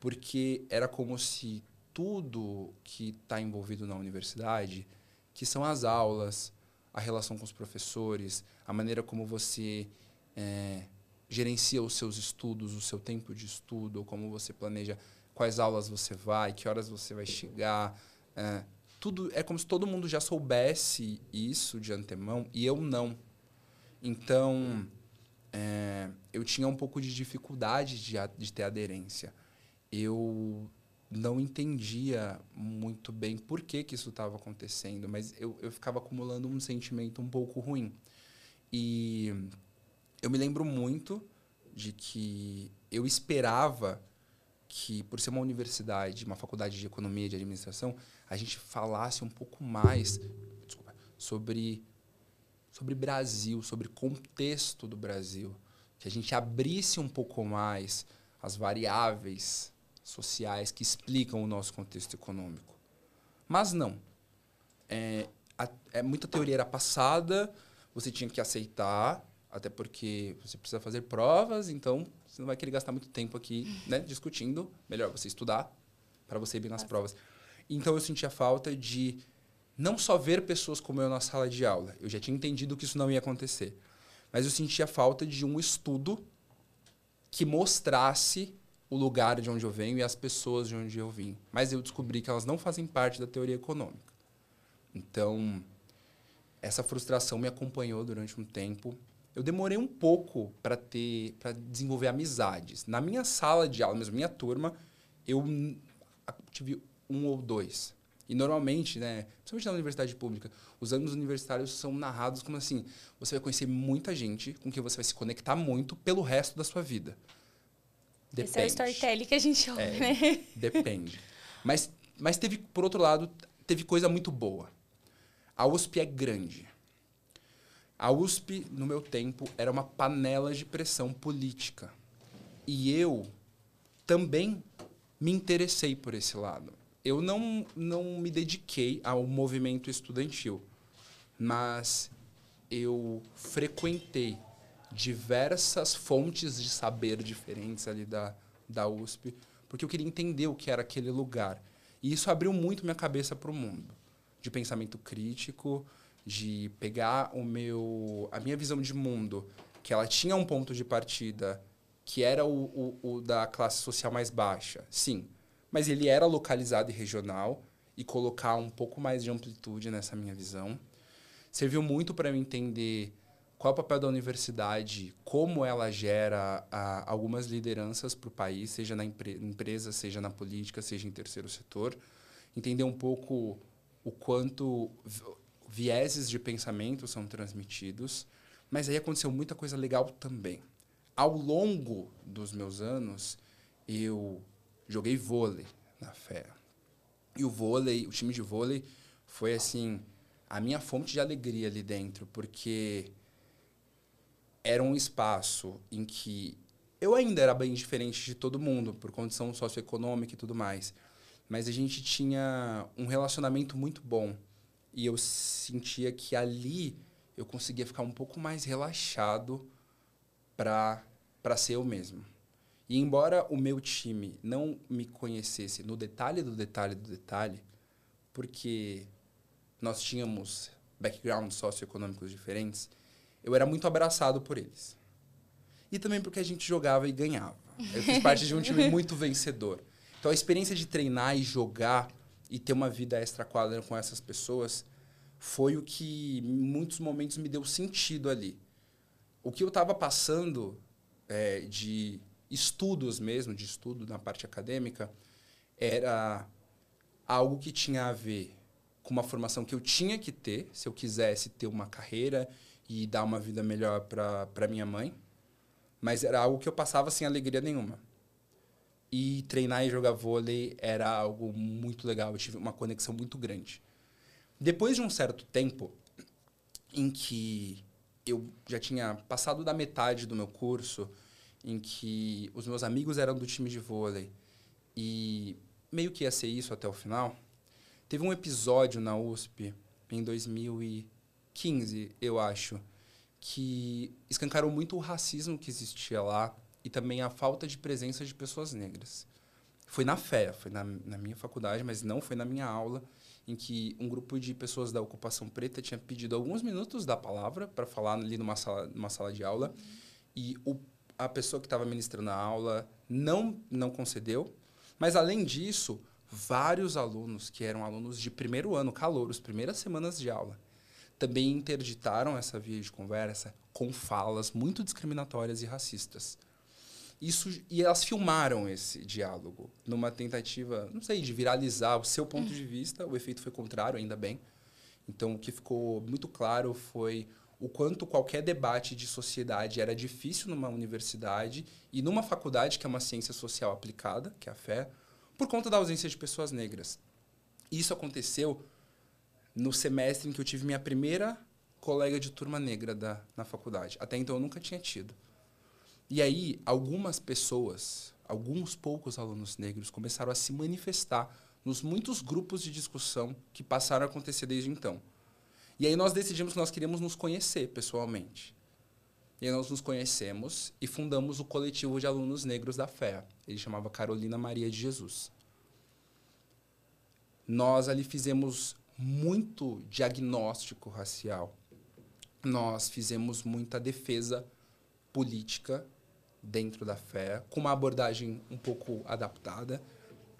porque era como se tudo que está envolvido na universidade, que são as aulas, a relação com os professores, a maneira como você é, gerencia os seus estudos, o seu tempo de estudo, como você planeja quais aulas você vai, que horas você vai chegar. É, tudo é como se todo mundo já soubesse isso de antemão e eu não. Então, é, eu tinha um pouco de dificuldade de, de ter aderência. Eu não entendia muito bem por que, que isso estava acontecendo, mas eu, eu ficava acumulando um sentimento um pouco ruim. E eu me lembro muito de que eu esperava que, por ser uma universidade, uma faculdade de economia e de administração, a gente falasse um pouco mais desculpa, sobre, sobre Brasil, sobre contexto do Brasil. Que a gente abrisse um pouco mais as variáveis sociais que explicam o nosso contexto econômico. Mas não. É, a, é, muita teoria era passada, você tinha que aceitar, até porque você precisa fazer provas, então você não vai querer gastar muito tempo aqui né, discutindo. Melhor você estudar para você ir bem nas Nossa. provas. Então eu sentia falta de não só ver pessoas como eu na sala de aula. Eu já tinha entendido que isso não ia acontecer. Mas eu sentia falta de um estudo que mostrasse o lugar de onde eu venho e as pessoas de onde eu vim. Mas eu descobri que elas não fazem parte da teoria econômica. Então, essa frustração me acompanhou durante um tempo eu demorei um pouco para ter para desenvolver amizades. Na minha sala de aula, mesmo minha turma, eu tive um ou dois. E normalmente, né, principalmente na universidade pública, os anos universitários são narrados como assim: você vai conhecer muita gente com quem você vai se conectar muito pelo resto da sua vida. Depende. Esse é o storytelling que a gente ouve, é, né? Depende. Mas, mas teve, por outro lado, teve coisa muito boa. A USP é grande. A USP, no meu tempo, era uma panela de pressão política. E eu também me interessei por esse lado. Eu não, não me dediquei ao movimento estudantil, mas eu frequentei diversas fontes de saber diferentes ali da, da USP, porque eu queria entender o que era aquele lugar. E isso abriu muito minha cabeça para o mundo, de pensamento crítico, de pegar o meu a minha visão de mundo, que ela tinha um ponto de partida que era o, o, o da classe social mais baixa, sim, mas ele era localizado e regional e colocar um pouco mais de amplitude nessa minha visão. Serviu muito para eu entender qual é o papel da universidade, como ela gera a, algumas lideranças para o país, seja na empre empresa, seja na política, seja em terceiro setor. Entender um pouco o quanto vieses de pensamento são transmitidos, mas aí aconteceu muita coisa legal também. Ao longo dos meus anos, eu joguei vôlei na fé. E o vôlei, o time de vôlei, foi assim a minha fonte de alegria ali dentro, porque era um espaço em que eu ainda era bem diferente de todo mundo, por condição socioeconômica e tudo mais. Mas a gente tinha um relacionamento muito bom. E eu sentia que ali eu conseguia ficar um pouco mais relaxado para ser eu mesmo. E embora o meu time não me conhecesse no detalhe do detalhe do detalhe, porque nós tínhamos backgrounds socioeconômicos diferentes, eu era muito abraçado por eles. E também porque a gente jogava e ganhava. Eu fiz parte de um time muito vencedor. Então a experiência de treinar e jogar e ter uma vida extra quadra com essas pessoas foi o que, em muitos momentos, me deu sentido ali. O que eu estava passando é, de estudos mesmo, de estudo na parte acadêmica, era algo que tinha a ver com uma formação que eu tinha que ter, se eu quisesse ter uma carreira e dar uma vida melhor para minha mãe. Mas era algo que eu passava sem alegria nenhuma. E treinar e jogar vôlei era algo muito legal. Eu tive uma conexão muito grande. Depois de um certo tempo, em que eu já tinha passado da metade do meu curso, em que os meus amigos eram do time de vôlei e meio que ia ser isso até o final, teve um episódio na USP em 2015, eu acho, que escancarou muito o racismo que existia lá e também a falta de presença de pessoas negras. Foi na fé, foi na, na minha faculdade, mas não foi na minha aula, em que um grupo de pessoas da ocupação preta tinha pedido alguns minutos da palavra para falar ali numa sala, numa sala de aula, uhum. e o, a pessoa que estava ministrando a aula não, não concedeu. Mas, além disso, vários alunos que eram alunos de primeiro ano, calouros, primeiras semanas de aula, também interditaram essa via de conversa com falas muito discriminatórias e racistas. Isso, e elas filmaram esse diálogo numa tentativa, não sei, de viralizar o seu ponto de vista. O efeito foi contrário, ainda bem. Então, o que ficou muito claro foi o quanto qualquer debate de sociedade era difícil numa universidade e numa faculdade que é uma ciência social aplicada, que é a fé, por conta da ausência de pessoas negras. Isso aconteceu no semestre em que eu tive minha primeira colega de turma negra da, na faculdade. Até então eu nunca tinha tido. E aí, algumas pessoas, alguns poucos alunos negros começaram a se manifestar nos muitos grupos de discussão que passaram a acontecer desde então. E aí nós decidimos que nós queríamos nos conhecer pessoalmente. E aí nós nos conhecemos e fundamos o coletivo de alunos negros da fé. Ele chamava Carolina Maria de Jesus. Nós ali fizemos muito diagnóstico racial. Nós fizemos muita defesa política dentro da fé, com uma abordagem um pouco adaptada.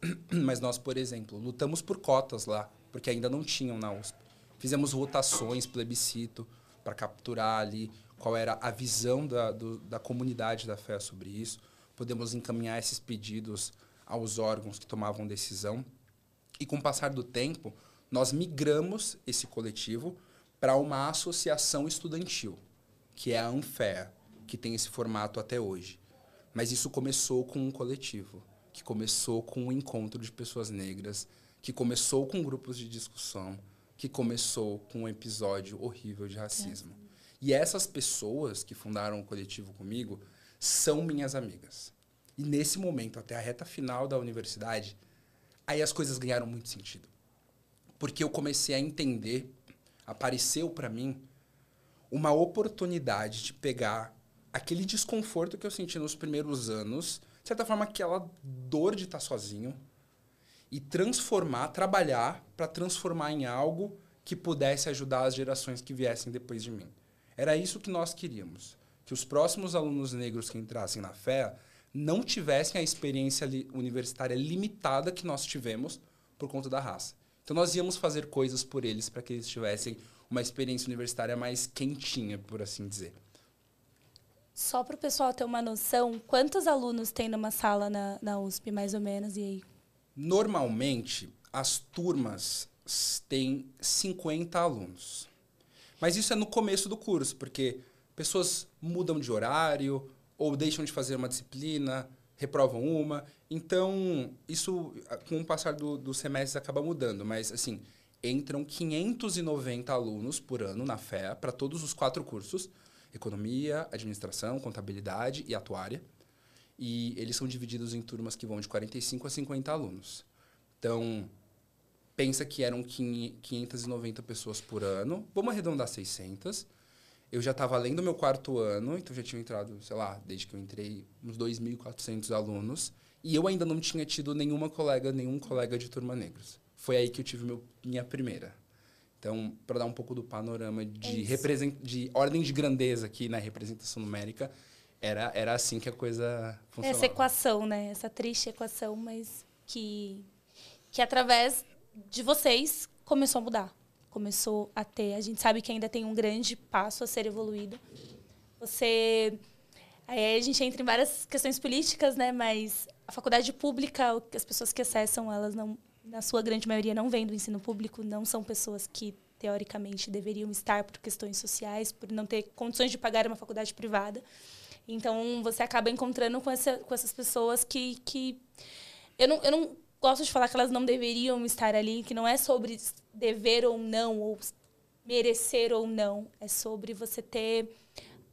Mas nós, por exemplo, lutamos por cotas lá, porque ainda não tinham na USP. Fizemos votações, plebiscito, para capturar ali qual era a visão da, do, da comunidade da fé sobre isso. Podemos encaminhar esses pedidos aos órgãos que tomavam decisão. E com o passar do tempo, nós migramos esse coletivo para uma associação estudantil, que é a Anfea, que tem esse formato até hoje. Mas isso começou com um coletivo, que começou com um encontro de pessoas negras, que começou com grupos de discussão, que começou com um episódio horrível de racismo. É. E essas pessoas que fundaram o coletivo comigo são minhas amigas. E nesse momento, até a reta final da universidade, aí as coisas ganharam muito sentido. Porque eu comecei a entender, apareceu para mim uma oportunidade de pegar aquele desconforto que eu senti nos primeiros anos, de certa forma, aquela dor de estar sozinho, e transformar, trabalhar para transformar em algo que pudesse ajudar as gerações que viessem depois de mim. Era isso que nós queríamos. Que os próximos alunos negros que entrassem na fé não tivessem a experiência universitária limitada que nós tivemos por conta da raça. Então nós íamos fazer coisas por eles para que eles tivessem uma experiência universitária mais quentinha, por assim dizer. Só para o pessoal ter uma noção, quantos alunos tem numa sala na, na USP, mais ou menos, e aí? Normalmente, as turmas têm 50 alunos. Mas isso é no começo do curso, porque pessoas mudam de horário, ou deixam de fazer uma disciplina, reprovam uma. Então, isso, com o passar do, dos semestres, acaba mudando. Mas, assim, entram 590 alunos por ano na FEA, para todos os quatro cursos economia, administração, contabilidade e atuária. E eles são divididos em turmas que vão de 45 a 50 alunos. Então, pensa que eram 590 pessoas por ano. Vamos arredondar 600. Eu já estava além do meu quarto ano, então já tinha entrado, sei lá, desde que eu entrei, uns 2.400 alunos. E eu ainda não tinha tido nenhuma colega, nenhum colega de turma negros. Foi aí que eu tive meu, minha primeira. Então, para dar um pouco do panorama de, é represent... de ordem de grandeza aqui na representação numérica, era, era assim que a coisa funcionava. Essa equação, né? Essa triste equação, mas que, que através de vocês começou a mudar. começou a ter. A gente sabe que ainda tem um grande passo a ser evoluído. Você. Aí a gente entra em várias questões políticas, né? Mas a faculdade pública, as pessoas que acessam, elas não, na sua grande maioria, não vêm do ensino público, não são pessoas que teoricamente deveriam estar por questões sociais, por não ter condições de pagar uma faculdade privada. Então você acaba encontrando com, essa, com essas pessoas que, que eu não, eu não gosto de falar que elas não deveriam estar ali, que não é sobre dever ou não, ou merecer ou não. É sobre você ter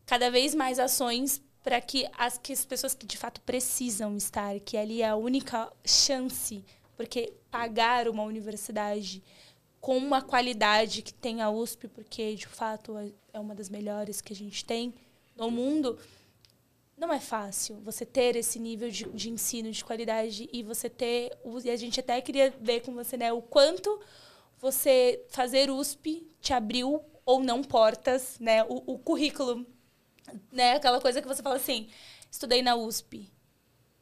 cada vez mais ações para que as, que as pessoas que de fato precisam estar, que ali é a única chance, porque pagar uma universidade com uma qualidade que tem a USP, porque de fato é, é uma das melhores que a gente tem no mundo, não é fácil você ter esse nível de, de ensino de qualidade e você ter. E a gente até queria ver com você, né, o quanto você fazer USP te abriu ou não portas, né? O, o currículo, né? Aquela coisa que você fala assim, estudei na USP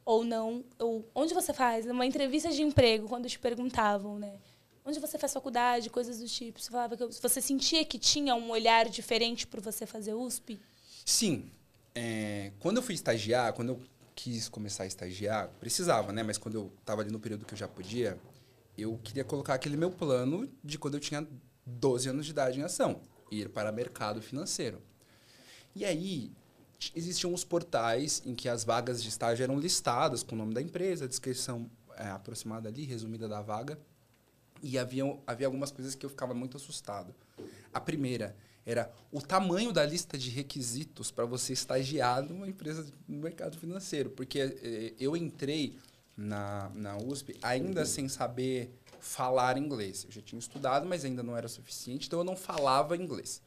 ou não, ou onde você faz? Numa entrevista de emprego, quando te perguntavam, né? Onde você faz faculdade, coisas do tipo. Você falava que você sentia que tinha um olhar diferente por você fazer USP? Sim, é, quando eu fui estagiar, quando eu quis começar a estagiar, precisava, né? Mas quando eu estava ali no período que eu já podia, eu queria colocar aquele meu plano de quando eu tinha 12 anos de idade em ação, ir para mercado financeiro. E aí existiam os portais em que as vagas de estágio eram listadas com o nome da empresa, a descrição é, aproximada ali, resumida da vaga. E havia, havia algumas coisas que eu ficava muito assustado. A primeira era o tamanho da lista de requisitos para você estagiar numa empresa no mercado financeiro. Porque eh, eu entrei na, na USP ainda sem saber falar inglês. Eu já tinha estudado, mas ainda não era suficiente, então eu não falava inglês.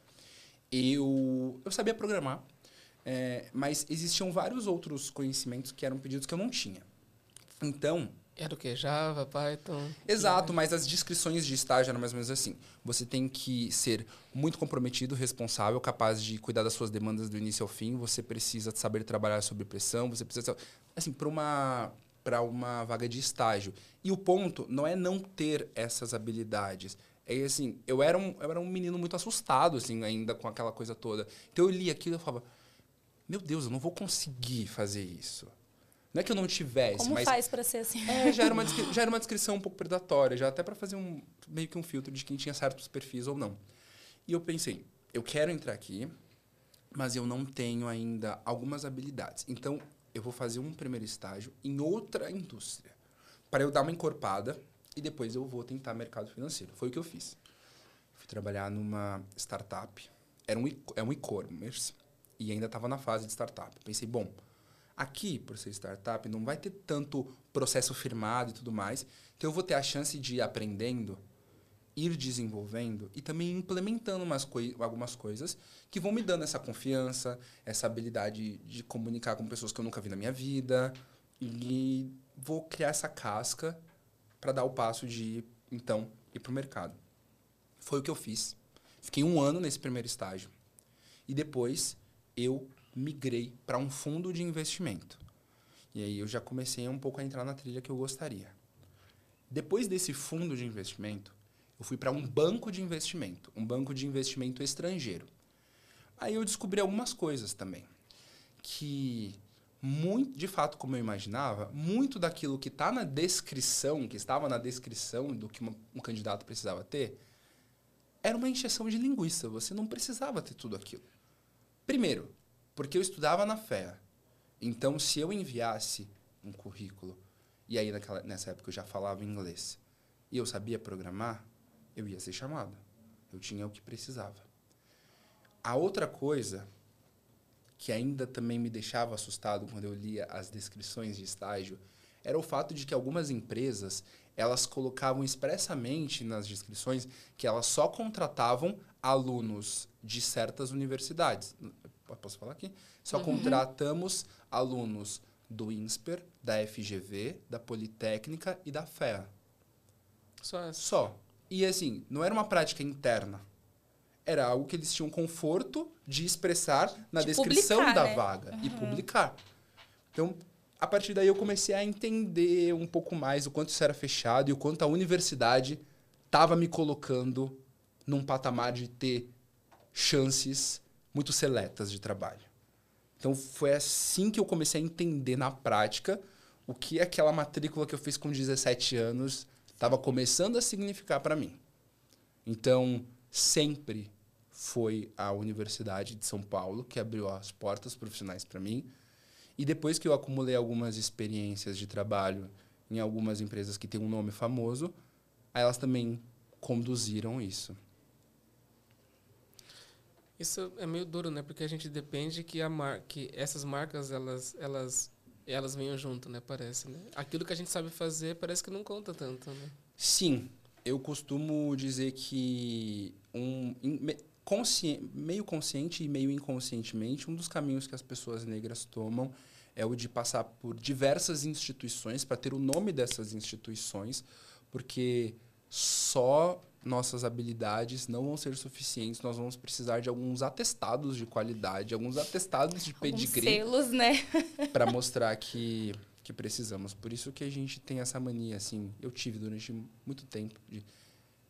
Eu, eu sabia programar, é, mas existiam vários outros conhecimentos que eram pedidos que eu não tinha. Então, era o que? Java, Python? Exato, mas as descrições de estágio eram mais ou menos assim. Você tem que ser muito comprometido, responsável, capaz de cuidar das suas demandas do início ao fim. Você precisa saber trabalhar sob pressão. Você precisa. Assim, para uma, uma vaga de estágio. E o ponto não é não ter essas habilidades. É assim, eu era, um, eu era um menino muito assustado, assim, ainda com aquela coisa toda. Então eu li aquilo e falava: Meu Deus, eu não vou conseguir fazer isso. Não é que eu não tivesse, Como mas... faz para ser assim? É, já era, uma, já era uma descrição um pouco predatória, já até para fazer um meio que um filtro de quem tinha certos perfis ou não. E eu pensei, eu quero entrar aqui, mas eu não tenho ainda algumas habilidades. Então, eu vou fazer um primeiro estágio em outra indústria, para eu dar uma encorpada e depois eu vou tentar mercado financeiro. Foi o que eu fiz. Fui trabalhar numa startup, era um, é um e-commerce, e ainda estava na fase de startup. Pensei, bom, Aqui, por ser startup, não vai ter tanto processo firmado e tudo mais. Então eu vou ter a chance de ir aprendendo, ir desenvolvendo e também implementando umas coi algumas coisas que vão me dando essa confiança, essa habilidade de comunicar com pessoas que eu nunca vi na minha vida. E vou criar essa casca para dar o passo de, então, ir para o mercado. Foi o que eu fiz. Fiquei um ano nesse primeiro estágio. E depois eu migrei para um fundo de investimento. E aí eu já comecei um pouco a entrar na trilha que eu gostaria. Depois desse fundo de investimento, eu fui para um banco de investimento, um banco de investimento estrangeiro. Aí eu descobri algumas coisas também, que muito, de fato, como eu imaginava, muito daquilo que está na descrição, que estava na descrição do que uma, um candidato precisava ter, era uma encheção de linguiça. Você não precisava ter tudo aquilo. Primeiro, porque eu estudava na fé. Então, se eu enviasse um currículo, e aí naquela, nessa época eu já falava inglês, e eu sabia programar, eu ia ser chamado. Eu tinha o que precisava. A outra coisa que ainda também me deixava assustado quando eu lia as descrições de estágio era o fato de que algumas empresas elas colocavam expressamente nas descrições que elas só contratavam alunos de certas universidades posso falar aqui? Só uhum. contratamos alunos do INSPER, da FGV, da Politécnica e da FEA. Só essa. Só. E assim, não era uma prática interna. Era algo que eles tinham conforto de expressar na de descrição publicar, da né? vaga uhum. e publicar. Então, a partir daí eu comecei a entender um pouco mais o quanto isso era fechado e o quanto a universidade estava me colocando num patamar de ter chances muito seletas de trabalho. Então foi assim que eu comecei a entender na prática o que aquela matrícula que eu fiz com 17 anos estava começando a significar para mim. Então, sempre foi a Universidade de São Paulo que abriu as portas profissionais para mim. E depois que eu acumulei algumas experiências de trabalho em algumas empresas que têm um nome famoso, elas também conduziram isso. Isso é meio duro, né? Porque a gente depende que a mar que essas marcas elas elas elas venham junto, né? Parece, né? Aquilo que a gente sabe fazer parece que não conta tanto, né? Sim, eu costumo dizer que um meio consciente e meio inconscientemente, um dos caminhos que as pessoas negras tomam é o de passar por diversas instituições para ter o nome dessas instituições, porque só nossas habilidades não vão ser suficientes, nós vamos precisar de alguns atestados de qualidade, alguns atestados de pedigree. selos, né? para mostrar que, que precisamos. Por isso que a gente tem essa mania, assim, eu tive durante muito tempo de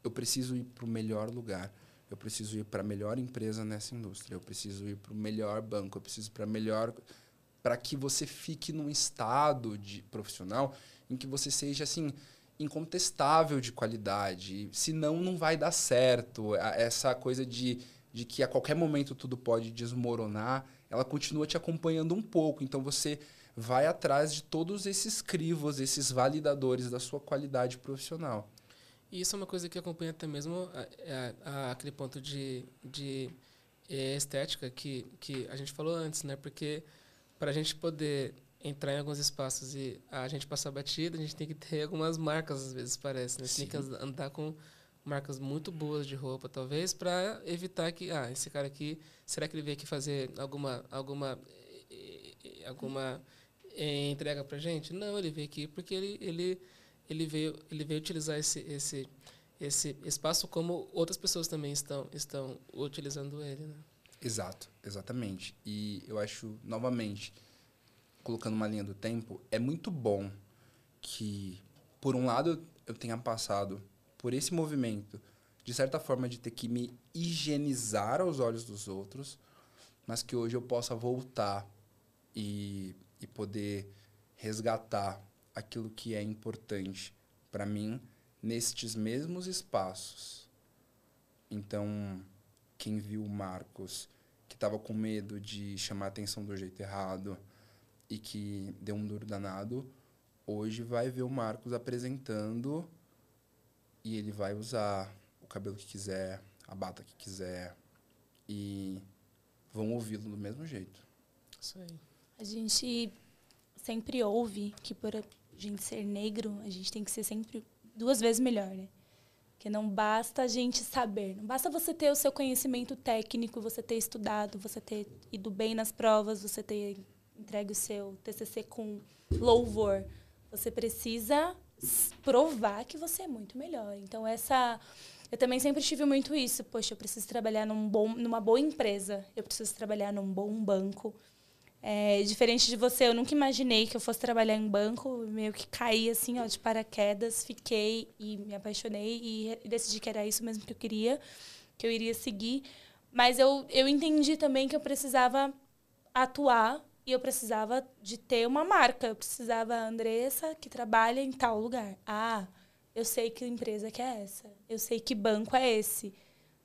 eu preciso ir para o melhor lugar, eu preciso ir para a melhor empresa nessa indústria, eu preciso ir para o melhor banco, eu preciso para melhor para que você fique num estado de profissional em que você seja assim incontestável de qualidade. Senão, não vai dar certo. Essa coisa de, de que a qualquer momento tudo pode desmoronar, ela continua te acompanhando um pouco. Então, você vai atrás de todos esses crivos, esses validadores da sua qualidade profissional. E isso é uma coisa que acompanha até mesmo a, a, a, aquele ponto de, de é, estética que, que a gente falou antes, né? Porque para a gente poder entrar em alguns espaços e a gente passar batida, a gente tem que ter algumas marcas, às vezes, parece. Né? Tem que andar com marcas muito boas de roupa, talvez, para evitar que, ah, esse cara aqui, será que ele veio aqui fazer alguma alguma alguma eh, entrega para gente? Não, ele veio aqui porque ele ele ele veio ele veio utilizar esse esse esse espaço como outras pessoas também estão estão utilizando ele, né? Exato, exatamente. E eu acho novamente colocando uma linha do tempo, é muito bom que, por um lado, eu tenha passado por esse movimento, de certa forma, de ter que me higienizar aos olhos dos outros, mas que hoje eu possa voltar e, e poder resgatar aquilo que é importante para mim nestes mesmos espaços. Então, quem viu o Marcos, que estava com medo de chamar atenção do jeito errado, e que deu um duro danado, hoje vai ver o Marcos apresentando e ele vai usar o cabelo que quiser, a bata que quiser e vão ouvi-lo do mesmo jeito. Isso aí. A gente sempre ouve que por a gente ser negro, a gente tem que ser sempre duas vezes melhor, né? Porque não basta a gente saber, não basta você ter o seu conhecimento técnico, você ter estudado, você ter ido bem nas provas, você ter entregue o seu TCC com louvor. Você precisa provar que você é muito melhor. Então, essa. Eu também sempre tive muito isso. Poxa, eu preciso trabalhar num bom, numa boa empresa. Eu preciso trabalhar num bom banco. É, diferente de você, eu nunca imaginei que eu fosse trabalhar em banco. Meio que caí assim, ó, de paraquedas. Fiquei e me apaixonei e, decidi que era isso mesmo que eu queria, que eu iria seguir. Mas eu, eu entendi também que eu precisava atuar e eu precisava de ter uma marca. Eu precisava, Andressa, que trabalha em tal lugar. Ah, eu sei que empresa que é essa. Eu sei que banco é esse.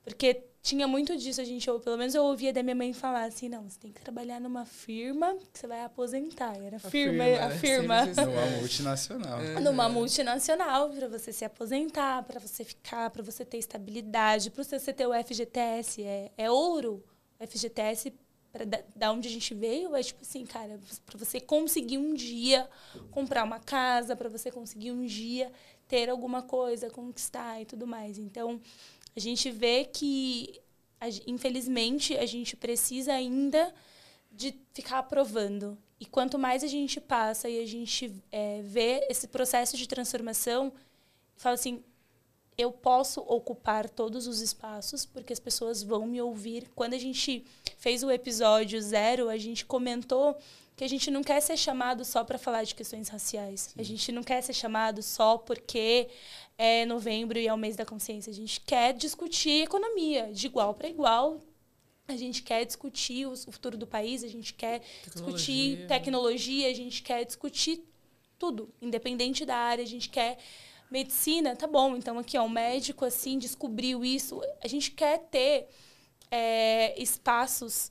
Porque tinha muito disso, a gente, ou pelo menos eu ouvia da minha mãe falar assim, não, você tem que trabalhar numa firma que você vai aposentar. Era a firma, firma, a firma. Numa multinacional. É. Numa multinacional, para você se aposentar, para você ficar, para você ter estabilidade, para você ter o FGTS, é, é ouro. O FGTS para da, da onde a gente veio é tipo assim, cara, para você conseguir um dia comprar uma casa, para você conseguir um dia ter alguma coisa, conquistar e tudo mais. Então, a gente vê que infelizmente a gente precisa ainda de ficar aprovando. E quanto mais a gente passa e a gente é, vê esse processo de transformação, fala assim, eu posso ocupar todos os espaços, porque as pessoas vão me ouvir. Quando a gente fez o episódio zero, a gente comentou que a gente não quer ser chamado só para falar de questões raciais. Sim. A gente não quer ser chamado só porque é novembro e é o mês da consciência. A gente quer discutir economia de igual para igual. A gente quer discutir o futuro do país, a gente quer tecnologia. discutir tecnologia, a gente quer discutir tudo, independente da área, a gente quer medicina, tá bom, então aqui, ó, um médico assim descobriu isso. A gente quer ter é, espaços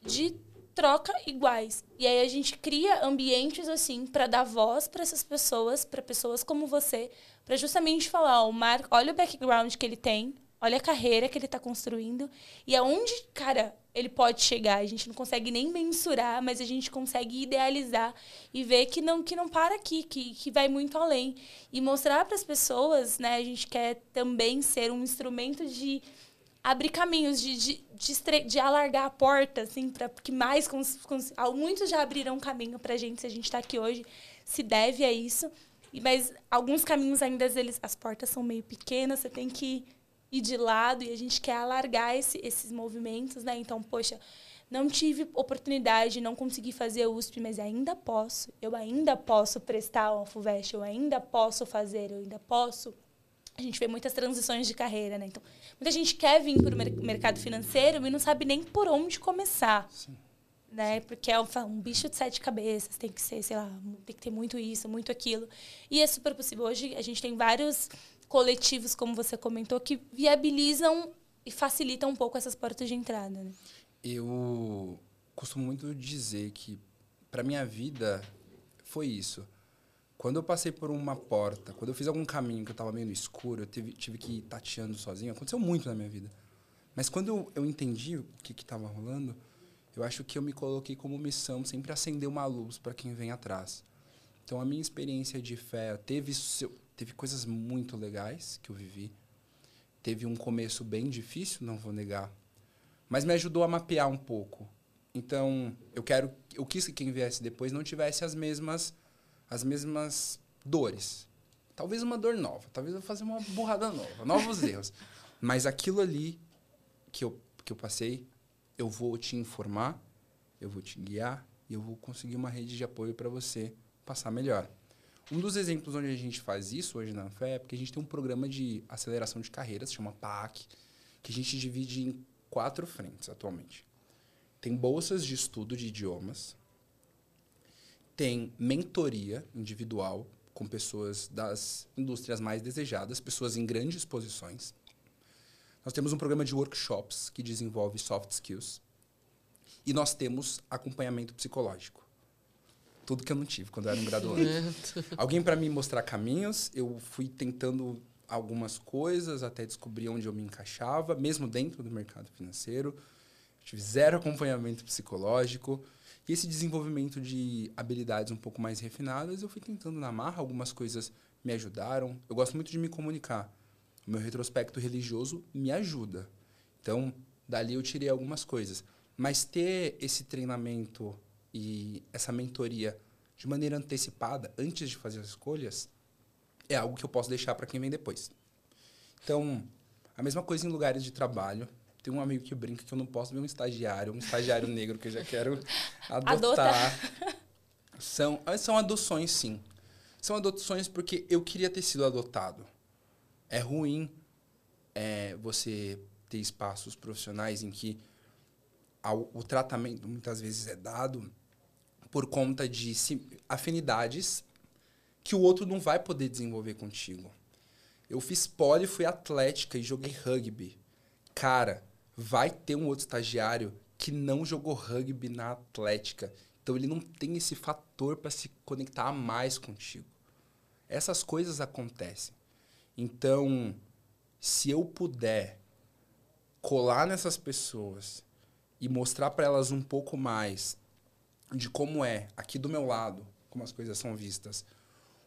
de troca iguais. E aí a gente cria ambientes assim para dar voz para essas pessoas, para pessoas como você, para justamente falar, o Marco, olha o background que ele tem, olha a carreira que ele está construindo e aonde, cara, ele pode chegar. A gente não consegue nem mensurar, mas a gente consegue idealizar e ver que não que não para aqui, que, que vai muito além e mostrar para as pessoas, né? A gente quer também ser um instrumento de abrir caminhos, de, de, de, de alargar a porta, assim, para que mais. Cons, cons, muitos já abriram caminho para a gente, se a gente está aqui hoje, se deve a isso. Mas alguns caminhos ainda, eles, as portas são meio pequenas, você tem que ir de lado e a gente quer alargar esse, esses movimentos, né? Então, poxa, não tive oportunidade, não consegui fazer USP, mas ainda posso. Eu ainda posso prestar uma FUVEST, eu ainda posso fazer, eu ainda posso. A gente vê muitas transições de carreira, né? Então, muita gente quer vir para o mer mercado financeiro e não sabe nem por onde começar. Sim. Né? Porque é um, um, bicho de sete cabeças, tem que ser, sei lá, tem que ter muito isso, muito aquilo. E é super possível. Hoje a gente tem vários coletivos, como você comentou, que viabilizam e facilitam um pouco essas portas de entrada. Né? Eu costumo muito dizer que, para minha vida, foi isso. Quando eu passei por uma porta, quando eu fiz algum caminho que eu estava meio no escuro, eu tive, tive que ir tateando sozinho. Aconteceu muito na minha vida. Mas quando eu, eu entendi o que estava rolando, eu acho que eu me coloquei como missão sempre acender uma luz para quem vem atrás. Então, a minha experiência de fé teve seu, teve coisas muito legais que eu vivi. Teve um começo bem difícil, não vou negar, mas me ajudou a mapear um pouco. Então, eu quero, eu quis que quem viesse depois não tivesse as mesmas as mesmas dores. Talvez uma dor nova, talvez eu fazer uma burrada nova, novos erros. Mas aquilo ali que eu que eu passei, eu vou te informar, eu vou te guiar e eu vou conseguir uma rede de apoio para você passar melhor. Um dos exemplos onde a gente faz isso hoje na Anfé é porque a gente tem um programa de aceleração de carreiras, chama PAC, que a gente divide em quatro frentes atualmente. Tem bolsas de estudo de idiomas, tem mentoria individual com pessoas das indústrias mais desejadas, pessoas em grandes posições. Nós temos um programa de workshops que desenvolve soft skills. E nós temos acompanhamento psicológico tudo que eu não tive quando eu era um graduando. Alguém para me mostrar caminhos, eu fui tentando algumas coisas até descobrir onde eu me encaixava, mesmo dentro do mercado financeiro. Tive zero acompanhamento psicológico. E esse desenvolvimento de habilidades um pouco mais refinadas, eu fui tentando na marra. Algumas coisas me ajudaram. Eu gosto muito de me comunicar. O meu retrospecto religioso me ajuda. Então, dali eu tirei algumas coisas. Mas ter esse treinamento e essa mentoria de maneira antecipada, antes de fazer as escolhas, é algo que eu posso deixar para quem vem depois. Então, a mesma coisa em lugares de trabalho. Tem um amigo que brinca que eu não posso ver um estagiário, um estagiário negro que eu já quero adotar. São, ah, são adoções, sim. São adoções porque eu queria ter sido adotado. É ruim é, você ter espaços profissionais em que ao, o tratamento muitas vezes é dado por conta de afinidades que o outro não vai poder desenvolver contigo. Eu fiz pole, fui atlética e joguei rugby. Cara, vai ter um outro estagiário que não jogou rugby na atlética. Então ele não tem esse fator para se conectar mais contigo. Essas coisas acontecem. Então, se eu puder colar nessas pessoas e mostrar para elas um pouco mais de como é aqui do meu lado, como as coisas são vistas,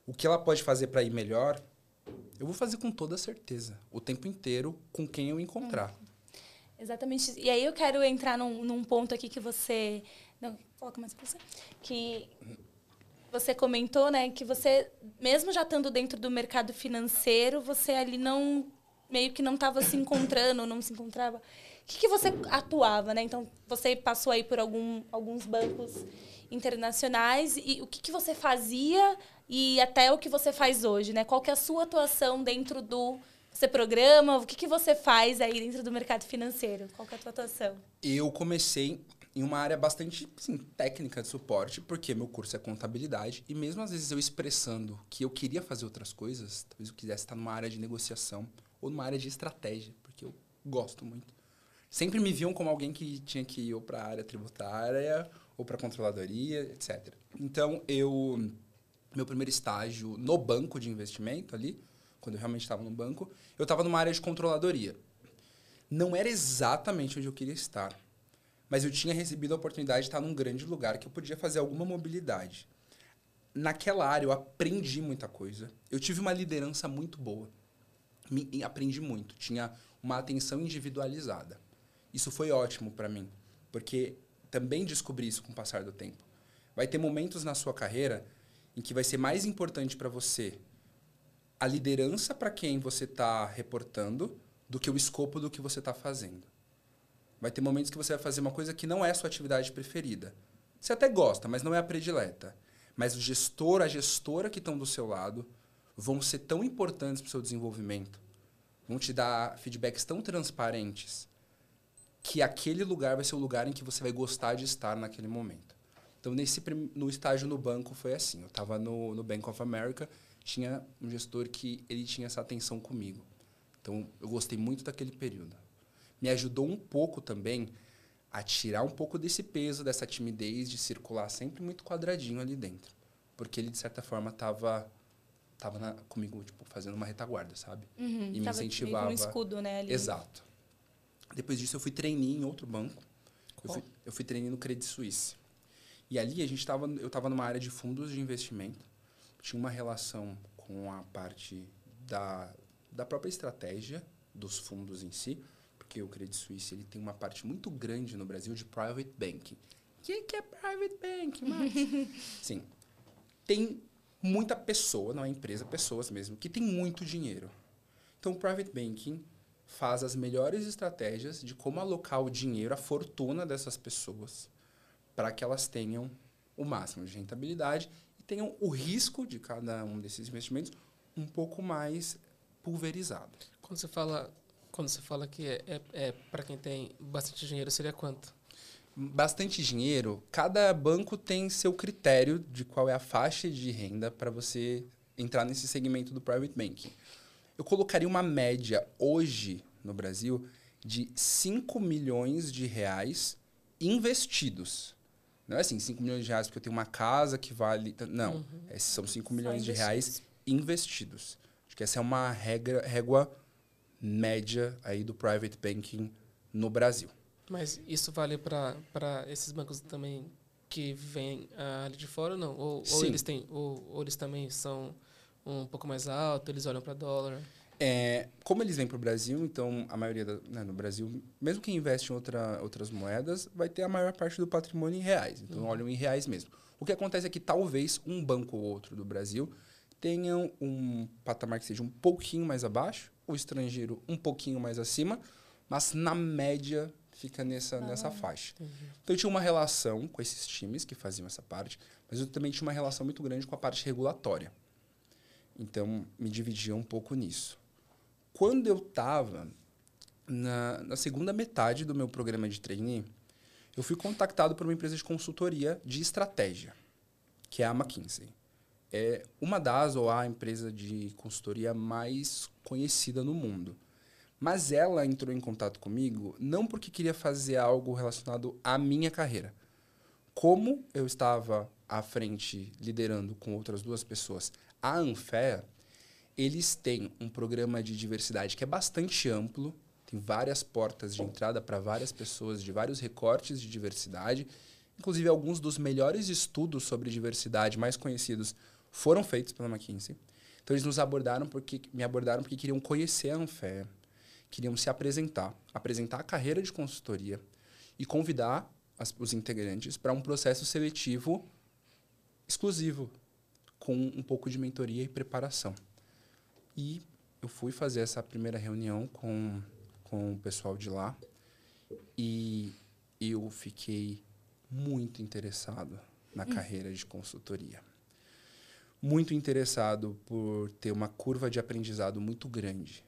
o que ela pode fazer para ir melhor, eu vou fazer com toda certeza, o tempo inteiro, com quem eu encontrar. Exatamente. E aí eu quero entrar num, num ponto aqui que você. Não, coloca mais pra você. Que você comentou, né, que você, mesmo já estando dentro do mercado financeiro, você ali não meio que não estava se encontrando, não se encontrava, o que, que você atuava, né? Então, você passou aí por algum, alguns bancos internacionais e o que, que você fazia e até o que você faz hoje, né? Qual que é a sua atuação dentro do você programa? O que, que você faz aí dentro do mercado financeiro? Qual que é a tua atuação? Eu comecei em uma área bastante assim, técnica de suporte, porque meu curso é contabilidade, e mesmo às vezes eu expressando que eu queria fazer outras coisas, talvez eu quisesse estar numa área de negociação ou numa área de estratégia, porque eu gosto muito. Sempre me viam como alguém que tinha que ir ou para a área tributária ou para controladoria, etc. Então, eu meu primeiro estágio no banco de investimento ali, quando eu realmente estava no banco, eu estava numa área de controladoria. Não era exatamente onde eu queria estar, mas eu tinha recebido a oportunidade de estar num grande lugar que eu podia fazer alguma mobilidade. Naquela área eu aprendi muita coisa. Eu tive uma liderança muito boa. Me, aprendi muito. Tinha uma atenção individualizada. Isso foi ótimo para mim, porque também descobri isso com o passar do tempo. Vai ter momentos na sua carreira em que vai ser mais importante para você a liderança para quem você está reportando do que o escopo do que você está fazendo. Vai ter momentos que você vai fazer uma coisa que não é sua atividade preferida. Você até gosta, mas não é a predileta. Mas o gestor, a gestora que estão do seu lado vão ser tão importantes para o seu desenvolvimento, vão te dar feedbacks tão transparentes, que aquele lugar vai ser o lugar em que você vai gostar de estar naquele momento. Então, nesse no estágio no banco foi assim. Eu estava no, no Bank of America, tinha um gestor que ele tinha essa atenção comigo. Então, eu gostei muito daquele período. Me ajudou um pouco também a tirar um pouco desse peso, dessa timidez de circular sempre muito quadradinho ali dentro. Porque ele, de certa forma, estava tava na, comigo, tipo, fazendo uma retaguarda, sabe? Uhum, e me incentivava. um escudo, né? Ali. Exato. Depois disso, eu fui treinar em outro banco. Eu fui, eu fui treinar no Credit Suisse. E ali a gente tava, eu estava numa área de fundos de investimento. Tinha uma relação com a parte da, da própria estratégia dos fundos em si, porque o Credit Suisse ele tem uma parte muito grande no Brasil de private banking. O que, que é private banking, Max? Sim. Tem muita pessoa, não é empresa, pessoas mesmo, que tem muito dinheiro. Então, o private banking faz as melhores estratégias de como alocar o dinheiro, a fortuna dessas pessoas para que elas tenham o máximo de rentabilidade e tenham o risco de cada um desses investimentos um pouco mais pulverizado. Quando você fala, quando você fala que é, é, é para quem tem bastante dinheiro, seria quanto? Bastante dinheiro, cada banco tem seu critério de qual é a faixa de renda para você entrar nesse segmento do private banking. Eu colocaria uma média hoje no Brasil de 5 milhões de reais investidos. Não é assim, 5 milhões de reais porque eu tenho uma casa que vale. Não. Uhum. Esses são 5 milhões de reais investidos. Acho que essa é uma regra, régua média aí do private banking no Brasil. Mas isso vale para esses bancos também que vêm ali de fora ou não? Ou, ou eles têm, ou, ou, eles também são um pouco mais altos, eles olham para dólar? É, como eles vêm para o Brasil, então a maioria da, né, no Brasil, mesmo quem investe em outra, outras moedas, vai ter a maior parte do patrimônio em reais. Então uhum. olham em reais mesmo. O que acontece é que talvez um banco ou outro do Brasil tenham um patamar que seja um pouquinho mais abaixo, o estrangeiro um pouquinho mais acima, mas na média fica nessa, ah, nessa faixa. Entendi. Então eu tinha uma relação com esses times que faziam essa parte, mas eu também tinha uma relação muito grande com a parte regulatória. Então me dividia um pouco nisso. Quando eu estava na, na, segunda metade do meu programa de trainee, eu fui contactado por uma empresa de consultoria de estratégia, que é a McKinsey. É uma das ou a empresa de consultoria mais conhecida no mundo. Mas ela entrou em contato comigo não porque queria fazer algo relacionado à minha carreira. Como eu estava à frente liderando com outras duas pessoas a Anfea, eles têm um programa de diversidade que é bastante amplo, tem várias portas de entrada para várias pessoas de vários recortes de diversidade. Inclusive, alguns dos melhores estudos sobre diversidade mais conhecidos foram feitos pela McKinsey. Então, eles nos abordaram porque me abordaram porque queriam conhecer a Anfea, queriam se apresentar, apresentar a carreira de consultoria e convidar as, os integrantes para um processo seletivo exclusivo, com um pouco de mentoria e preparação. E eu fui fazer essa primeira reunião com, com o pessoal de lá e eu fiquei muito interessado na hum. carreira de consultoria. Muito interessado por ter uma curva de aprendizado muito grande.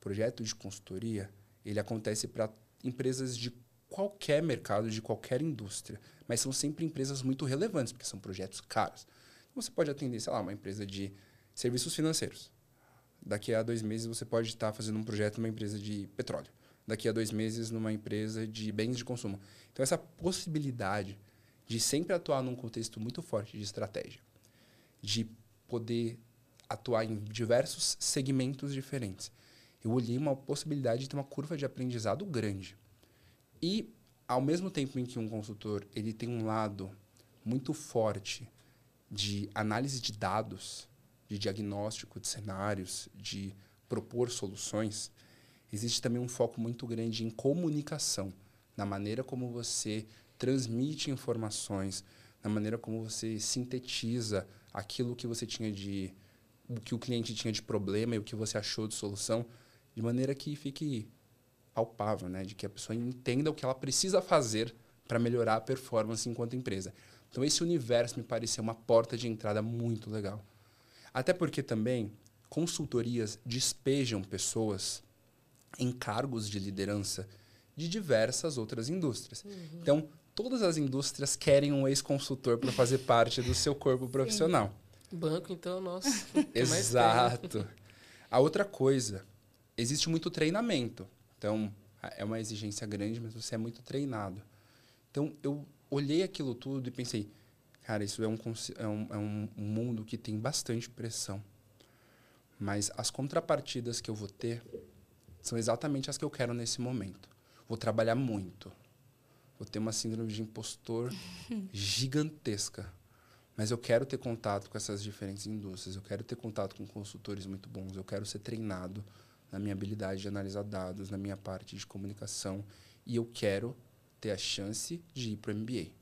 Projeto de consultoria, ele acontece para empresas de qualquer mercado, de qualquer indústria, mas são sempre empresas muito relevantes, porque são projetos caros. Você pode atender, sei lá, uma empresa de serviços financeiros. Daqui a dois meses você pode estar fazendo um projeto numa empresa de petróleo. Daqui a dois meses numa empresa de bens de consumo. Então, essa possibilidade de sempre atuar num contexto muito forte de estratégia, de poder atuar em diversos segmentos diferentes. Eu olhei uma possibilidade de ter uma curva de aprendizado grande. E, ao mesmo tempo em que um consultor ele tem um lado muito forte de análise de dados, de diagnóstico de cenários, de propor soluções, existe também um foco muito grande em comunicação, na maneira como você transmite informações, na maneira como você sintetiza aquilo que você tinha de o que o cliente tinha de problema e o que você achou de solução, de maneira que fique palpável, né, de que a pessoa entenda o que ela precisa fazer para melhorar a performance enquanto empresa. Então esse universo me pareceu uma porta de entrada muito legal. Até porque também consultorias despejam pessoas em cargos de liderança de diversas outras indústrias. Uhum. Então, todas as indústrias querem um ex-consultor para fazer parte do seu corpo profissional. Banco, então, nossa. Exato. A outra coisa, existe muito treinamento. Então, é uma exigência grande, mas você é muito treinado. Então, eu olhei aquilo tudo e pensei, cara, isso é um, é um, é um mundo que tem bastante pressão. Mas as contrapartidas que eu vou ter são exatamente as que eu quero nesse momento. Vou trabalhar muito. Vou ter uma síndrome de impostor gigantesca. Mas eu quero ter contato com essas diferentes indústrias. Eu quero ter contato com consultores muito bons. Eu quero ser treinado na minha habilidade de analisar dados, na minha parte de comunicação. E eu quero ter a chance de ir para o MBA.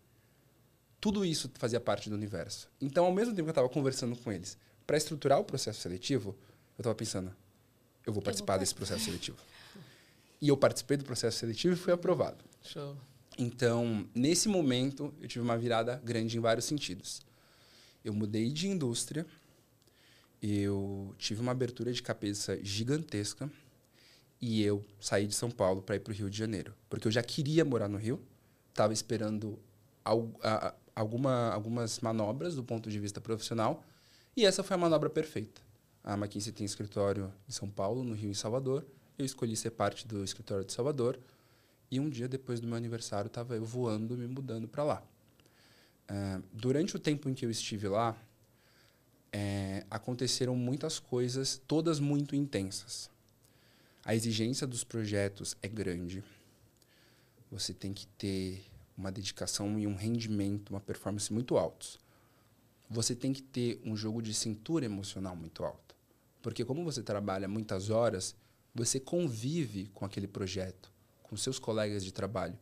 Tudo isso fazia parte do universo. Então, ao mesmo tempo que eu estava conversando com eles, para estruturar o processo seletivo, eu estava pensando, eu vou participar eu vou desse processo seletivo. E eu participei do processo seletivo e fui aprovado. Show. Então, nesse momento, eu tive uma virada grande em vários sentidos. Eu mudei de indústria, eu tive uma abertura de cabeça gigantesca e eu saí de São Paulo para ir para o Rio de Janeiro, porque eu já queria morar no Rio, estava esperando alguma, algumas manobras do ponto de vista profissional e essa foi a manobra perfeita. A McKinsey tem escritório em São Paulo, no Rio e em Salvador. Eu escolhi ser parte do escritório de Salvador. E um dia depois do meu aniversário, estava eu voando, me mudando para lá. Uh, durante o tempo em que eu estive lá, é, aconteceram muitas coisas, todas muito intensas. A exigência dos projetos é grande. Você tem que ter uma dedicação e um rendimento, uma performance muito altos. Você tem que ter um jogo de cintura emocional muito alto. Porque como você trabalha muitas horas, você convive com aquele projeto, com seus colegas de trabalho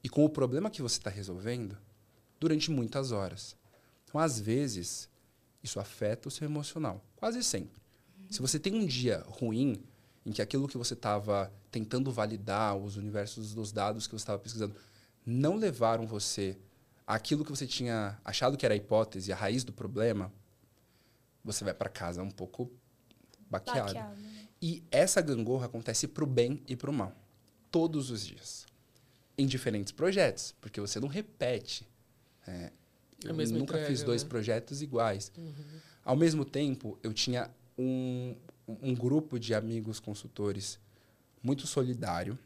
e com o problema que você está resolvendo durante muitas horas. Então, às vezes, isso afeta o seu emocional, quase sempre. Se você tem um dia ruim, em que aquilo que você estava tentando validar, os universos dos dados que você estava pesquisando, não levaram você àquilo que você tinha achado que era a hipótese, a raiz do problema, você vai para casa um pouco baqueado. baqueado né? E essa gangorra acontece para o bem e para o mal. Todos os dias. Em diferentes projetos. Porque você não repete. É, eu nunca entrega, fiz dois né? projetos iguais. Uhum. Ao mesmo tempo, eu tinha um, um grupo de amigos consultores muito solidário.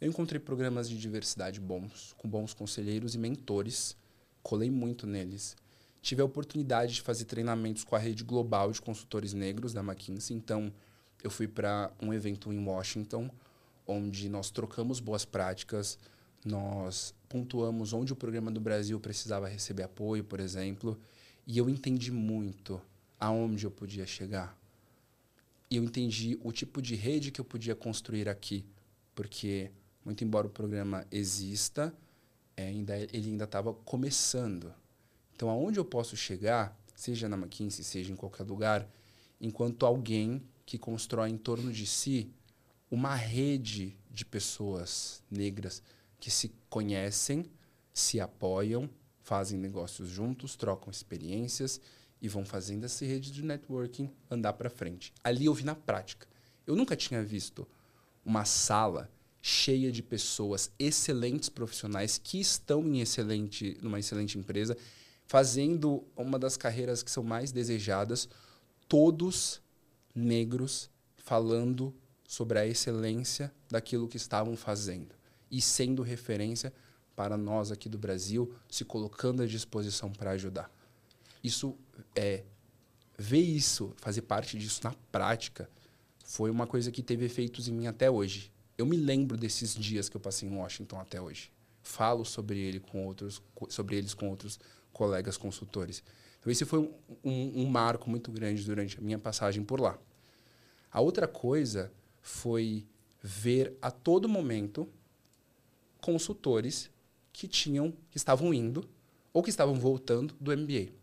Eu encontrei programas de diversidade bons, com bons conselheiros e mentores. Colei muito neles tive a oportunidade de fazer treinamentos com a rede global de consultores negros da McKinsey. Então, eu fui para um evento em Washington, onde nós trocamos boas práticas, nós pontuamos onde o programa do Brasil precisava receber apoio, por exemplo, e eu entendi muito aonde eu podia chegar. E eu entendi o tipo de rede que eu podia construir aqui, porque muito embora o programa exista, é, ainda ele ainda estava começando. Então, aonde eu posso chegar, seja na McKinsey, seja em qualquer lugar, enquanto alguém que constrói em torno de si uma rede de pessoas negras que se conhecem, se apoiam, fazem negócios juntos, trocam experiências e vão fazendo essa rede de networking andar para frente. Ali eu vi na prática. Eu nunca tinha visto uma sala cheia de pessoas excelentes profissionais que estão em excelente, numa excelente empresa, fazendo uma das carreiras que são mais desejadas, todos negros falando sobre a excelência daquilo que estavam fazendo e sendo referência para nós aqui do Brasil, se colocando à disposição para ajudar. Isso é ver isso, fazer parte disso na prática, foi uma coisa que teve efeitos em mim até hoje. Eu me lembro desses dias que eu passei em Washington até hoje. Falo sobre ele com outros, sobre eles com outros colegas consultores. Então esse foi um, um, um marco muito grande durante a minha passagem por lá. A outra coisa foi ver a todo momento consultores que tinham, que estavam indo ou que estavam voltando do MBA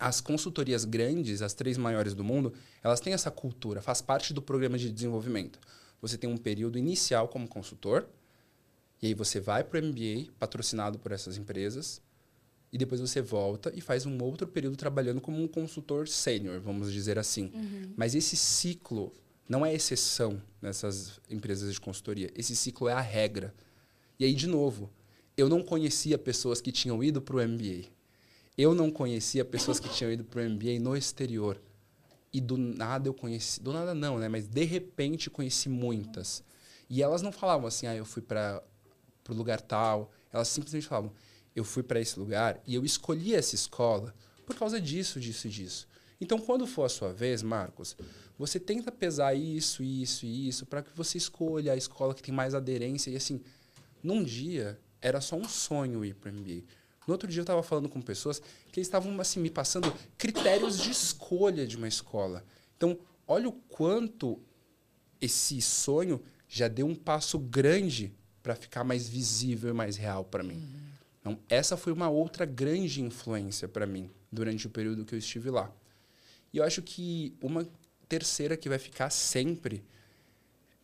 as consultorias grandes, as três maiores do mundo, elas têm essa cultura, faz parte do programa de desenvolvimento. Você tem um período inicial como consultor, e aí você vai para o MBA, patrocinado por essas empresas, e depois você volta e faz um outro período trabalhando como um consultor sênior, vamos dizer assim. Uhum. Mas esse ciclo não é exceção nessas empresas de consultoria. Esse ciclo é a regra. E aí, de novo, eu não conhecia pessoas que tinham ido para o MBA eu não conhecia pessoas que tinham ido para o MBA no exterior. E do nada eu conheci. Do nada não, né? Mas de repente conheci muitas. E elas não falavam assim, ah, eu fui para o lugar tal. Elas simplesmente falavam, eu fui para esse lugar e eu escolhi essa escola por causa disso, disso e disso. Então, quando for a sua vez, Marcos, você tenta pesar isso, isso e isso para que você escolha a escola que tem mais aderência. E assim, num dia, era só um sonho ir para MBA. No outro dia eu estava falando com pessoas que estavam assim, me passando critérios de escolha de uma escola. Então, olha o quanto esse sonho já deu um passo grande para ficar mais visível e mais real para mim. Uhum. Então, essa foi uma outra grande influência para mim durante o período que eu estive lá. E eu acho que uma terceira que vai ficar sempre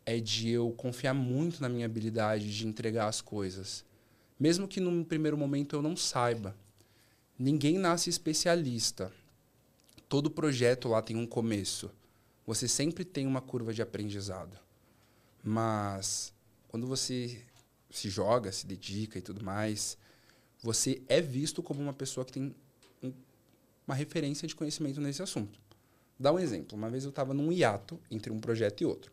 é de eu confiar muito na minha habilidade de entregar as coisas. Mesmo que num primeiro momento eu não saiba. Ninguém nasce especialista. Todo projeto lá tem um começo. Você sempre tem uma curva de aprendizado. Mas quando você se joga, se dedica e tudo mais, você é visto como uma pessoa que tem um, uma referência de conhecimento nesse assunto. Dá um exemplo. Uma vez eu estava num hiato entre um projeto e outro.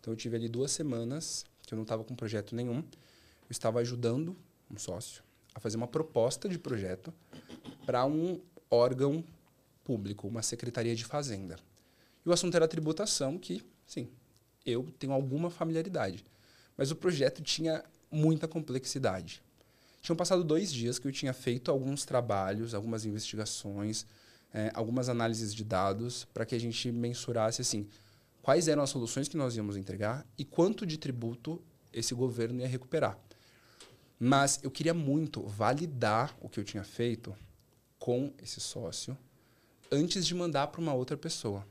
Então eu tive ali duas semanas que eu não estava com projeto nenhum. Eu estava ajudando um sócio, a fazer uma proposta de projeto para um órgão público, uma secretaria de fazenda. E o assunto era tributação, que, sim, eu tenho alguma familiaridade. Mas o projeto tinha muita complexidade. Tinham passado dois dias que eu tinha feito alguns trabalhos, algumas investigações, é, algumas análises de dados para que a gente mensurasse assim quais eram as soluções que nós íamos entregar e quanto de tributo esse governo ia recuperar. Mas eu queria muito validar o que eu tinha feito com esse sócio antes de mandar para uma outra pessoa.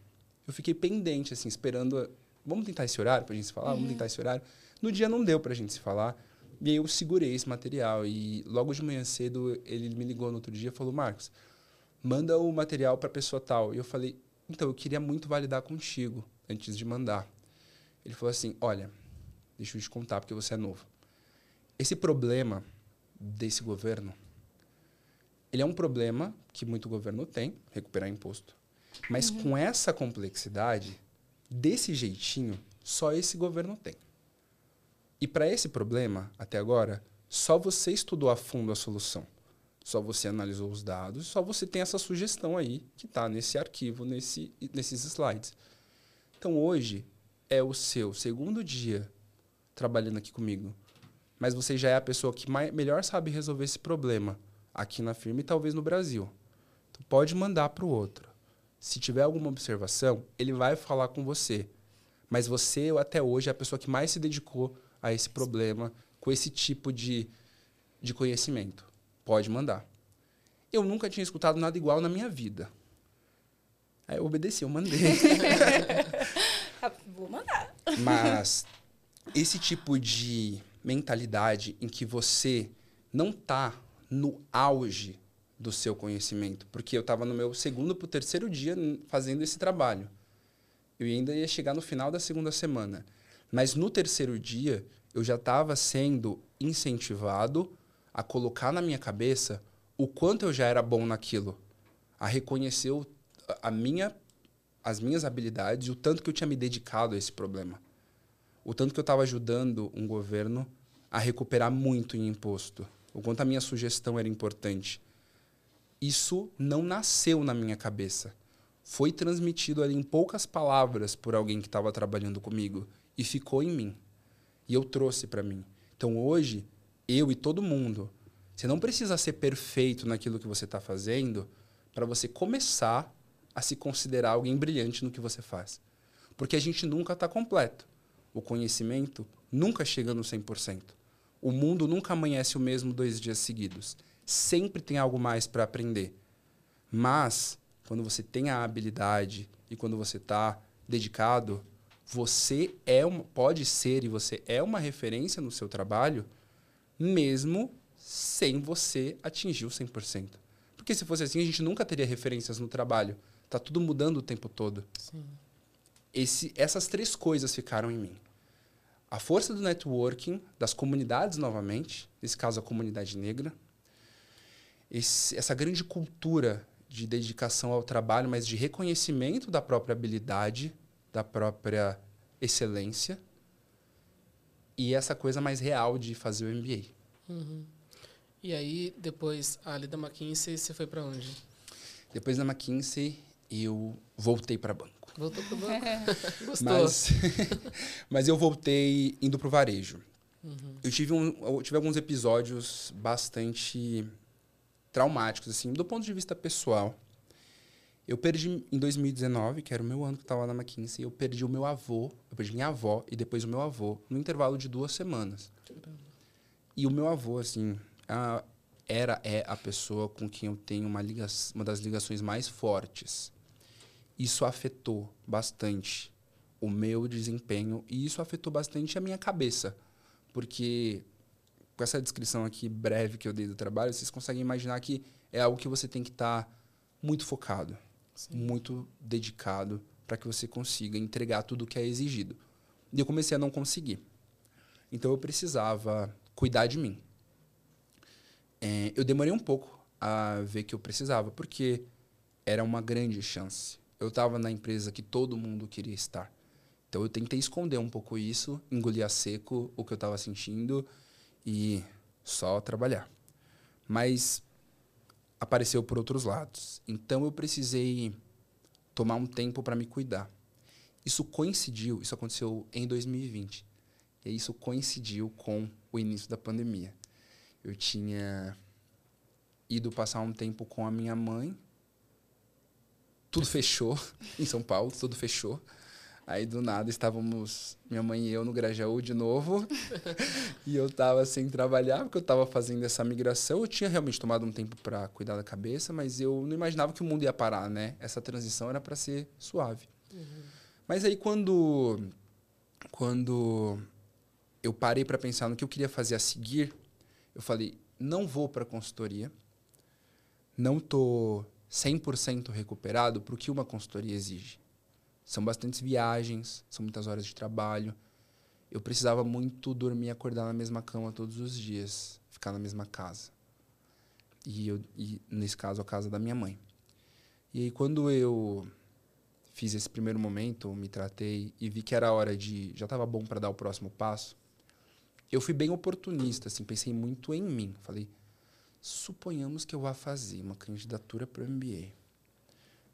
Eu fiquei pendente, assim, esperando. Vamos tentar esse horário para a gente se falar? Uhum. Vamos tentar esse horário. No dia não deu para a gente se falar. E aí eu segurei esse material. E logo de manhã cedo ele me ligou no outro dia e falou: Marcos, manda o material para a pessoa tal. E eu falei: então, eu queria muito validar contigo antes de mandar. Ele falou assim: olha, deixa eu te contar porque você é novo. Esse problema desse governo, ele é um problema que muito governo tem, recuperar imposto. Mas uhum. com essa complexidade, desse jeitinho, só esse governo tem. E para esse problema, até agora, só você estudou a fundo a solução. Só você analisou os dados, só você tem essa sugestão aí que está nesse arquivo, nesse, nesses slides. Então hoje é o seu segundo dia trabalhando aqui comigo mas você já é a pessoa que mais, melhor sabe resolver esse problema aqui na firma e talvez no Brasil. Então, pode mandar para o outro. Se tiver alguma observação, ele vai falar com você. Mas você, até hoje, é a pessoa que mais se dedicou a esse problema com esse tipo de, de conhecimento. Pode mandar. Eu nunca tinha escutado nada igual na minha vida. Aí eu obedeci, eu mandei. Ah, vou mandar. Mas esse tipo de mentalidade em que você não tá no auge do seu conhecimento, porque eu estava no meu segundo para o terceiro dia fazendo esse trabalho. Eu ainda ia chegar no final da segunda semana. Mas no terceiro dia, eu já estava sendo incentivado a colocar na minha cabeça o quanto eu já era bom naquilo, a reconhecer o, a minha, as minhas habilidades o tanto que eu tinha me dedicado a esse problema. O tanto que eu estava ajudando um governo a recuperar muito em imposto. O quanto a minha sugestão era importante. Isso não nasceu na minha cabeça. Foi transmitido ali em poucas palavras por alguém que estava trabalhando comigo e ficou em mim. E eu trouxe para mim. Então hoje, eu e todo mundo, você não precisa ser perfeito naquilo que você está fazendo para você começar a se considerar alguém brilhante no que você faz. Porque a gente nunca está completo. O conhecimento nunca chega no 100%. O mundo nunca amanhece o mesmo dois dias seguidos. Sempre tem algo mais para aprender. Mas, quando você tem a habilidade e quando você está dedicado, você é uma, pode ser e você é uma referência no seu trabalho, mesmo sem você atingir o 100%. Porque se fosse assim, a gente nunca teria referências no trabalho. Tá tudo mudando o tempo todo. Sim. Esse, essas três coisas ficaram em mim a força do networking, das comunidades novamente, nesse caso a comunidade negra, esse, essa grande cultura de dedicação ao trabalho, mas de reconhecimento da própria habilidade, da própria excelência, e essa coisa mais real de fazer o MBA. Uhum. E aí, depois, ali da McKinsey, você foi para onde? Depois da McKinsey, eu voltei para banco. Voltou pro banco. Gostou. Mas, mas eu voltei indo pro varejo. Uhum. Eu, tive um, eu tive alguns episódios bastante traumáticos, assim, do ponto de vista pessoal. Eu perdi em 2019, que era o meu ano que eu estava na McKinsey, eu perdi o meu avô, eu perdi minha avó e depois o meu avô, no intervalo de duas semanas. E o meu avô, assim, a, era, é a pessoa com quem eu tenho uma, liga, uma das ligações mais fortes isso afetou bastante o meu desempenho e isso afetou bastante a minha cabeça. Porque com essa descrição aqui breve que eu dei do trabalho, vocês conseguem imaginar que é algo que você tem que estar tá muito focado, Sim. muito dedicado para que você consiga entregar tudo o que é exigido. E eu comecei a não conseguir. Então eu precisava cuidar de mim. É, eu demorei um pouco a ver que eu precisava, porque era uma grande chance eu estava na empresa que todo mundo queria estar. Então eu tentei esconder um pouco isso, engolir a seco o que eu estava sentindo e só trabalhar. Mas apareceu por outros lados. Então eu precisei tomar um tempo para me cuidar. Isso coincidiu, isso aconteceu em 2020. E isso coincidiu com o início da pandemia. Eu tinha ido passar um tempo com a minha mãe tudo fechou em São Paulo, tudo fechou. Aí do nada estávamos minha mãe e eu no Grajaú de novo. e eu estava sem trabalhar porque eu estava fazendo essa migração. Eu tinha realmente tomado um tempo para cuidar da cabeça, mas eu não imaginava que o mundo ia parar, né? Essa transição era para ser suave. Uhum. Mas aí quando quando eu parei para pensar no que eu queria fazer a seguir, eu falei: não vou para consultoria. Não tô 100% recuperado para o que uma consultoria exige. São bastantes viagens, são muitas horas de trabalho. Eu precisava muito dormir e acordar na mesma cama todos os dias, ficar na mesma casa. E, eu, e nesse caso, a casa da minha mãe. E aí, quando eu fiz esse primeiro momento, me tratei e vi que era hora de. já estava bom para dar o próximo passo, eu fui bem oportunista, assim, pensei muito em mim. Falei, Suponhamos que eu vá fazer uma candidatura para o MBA.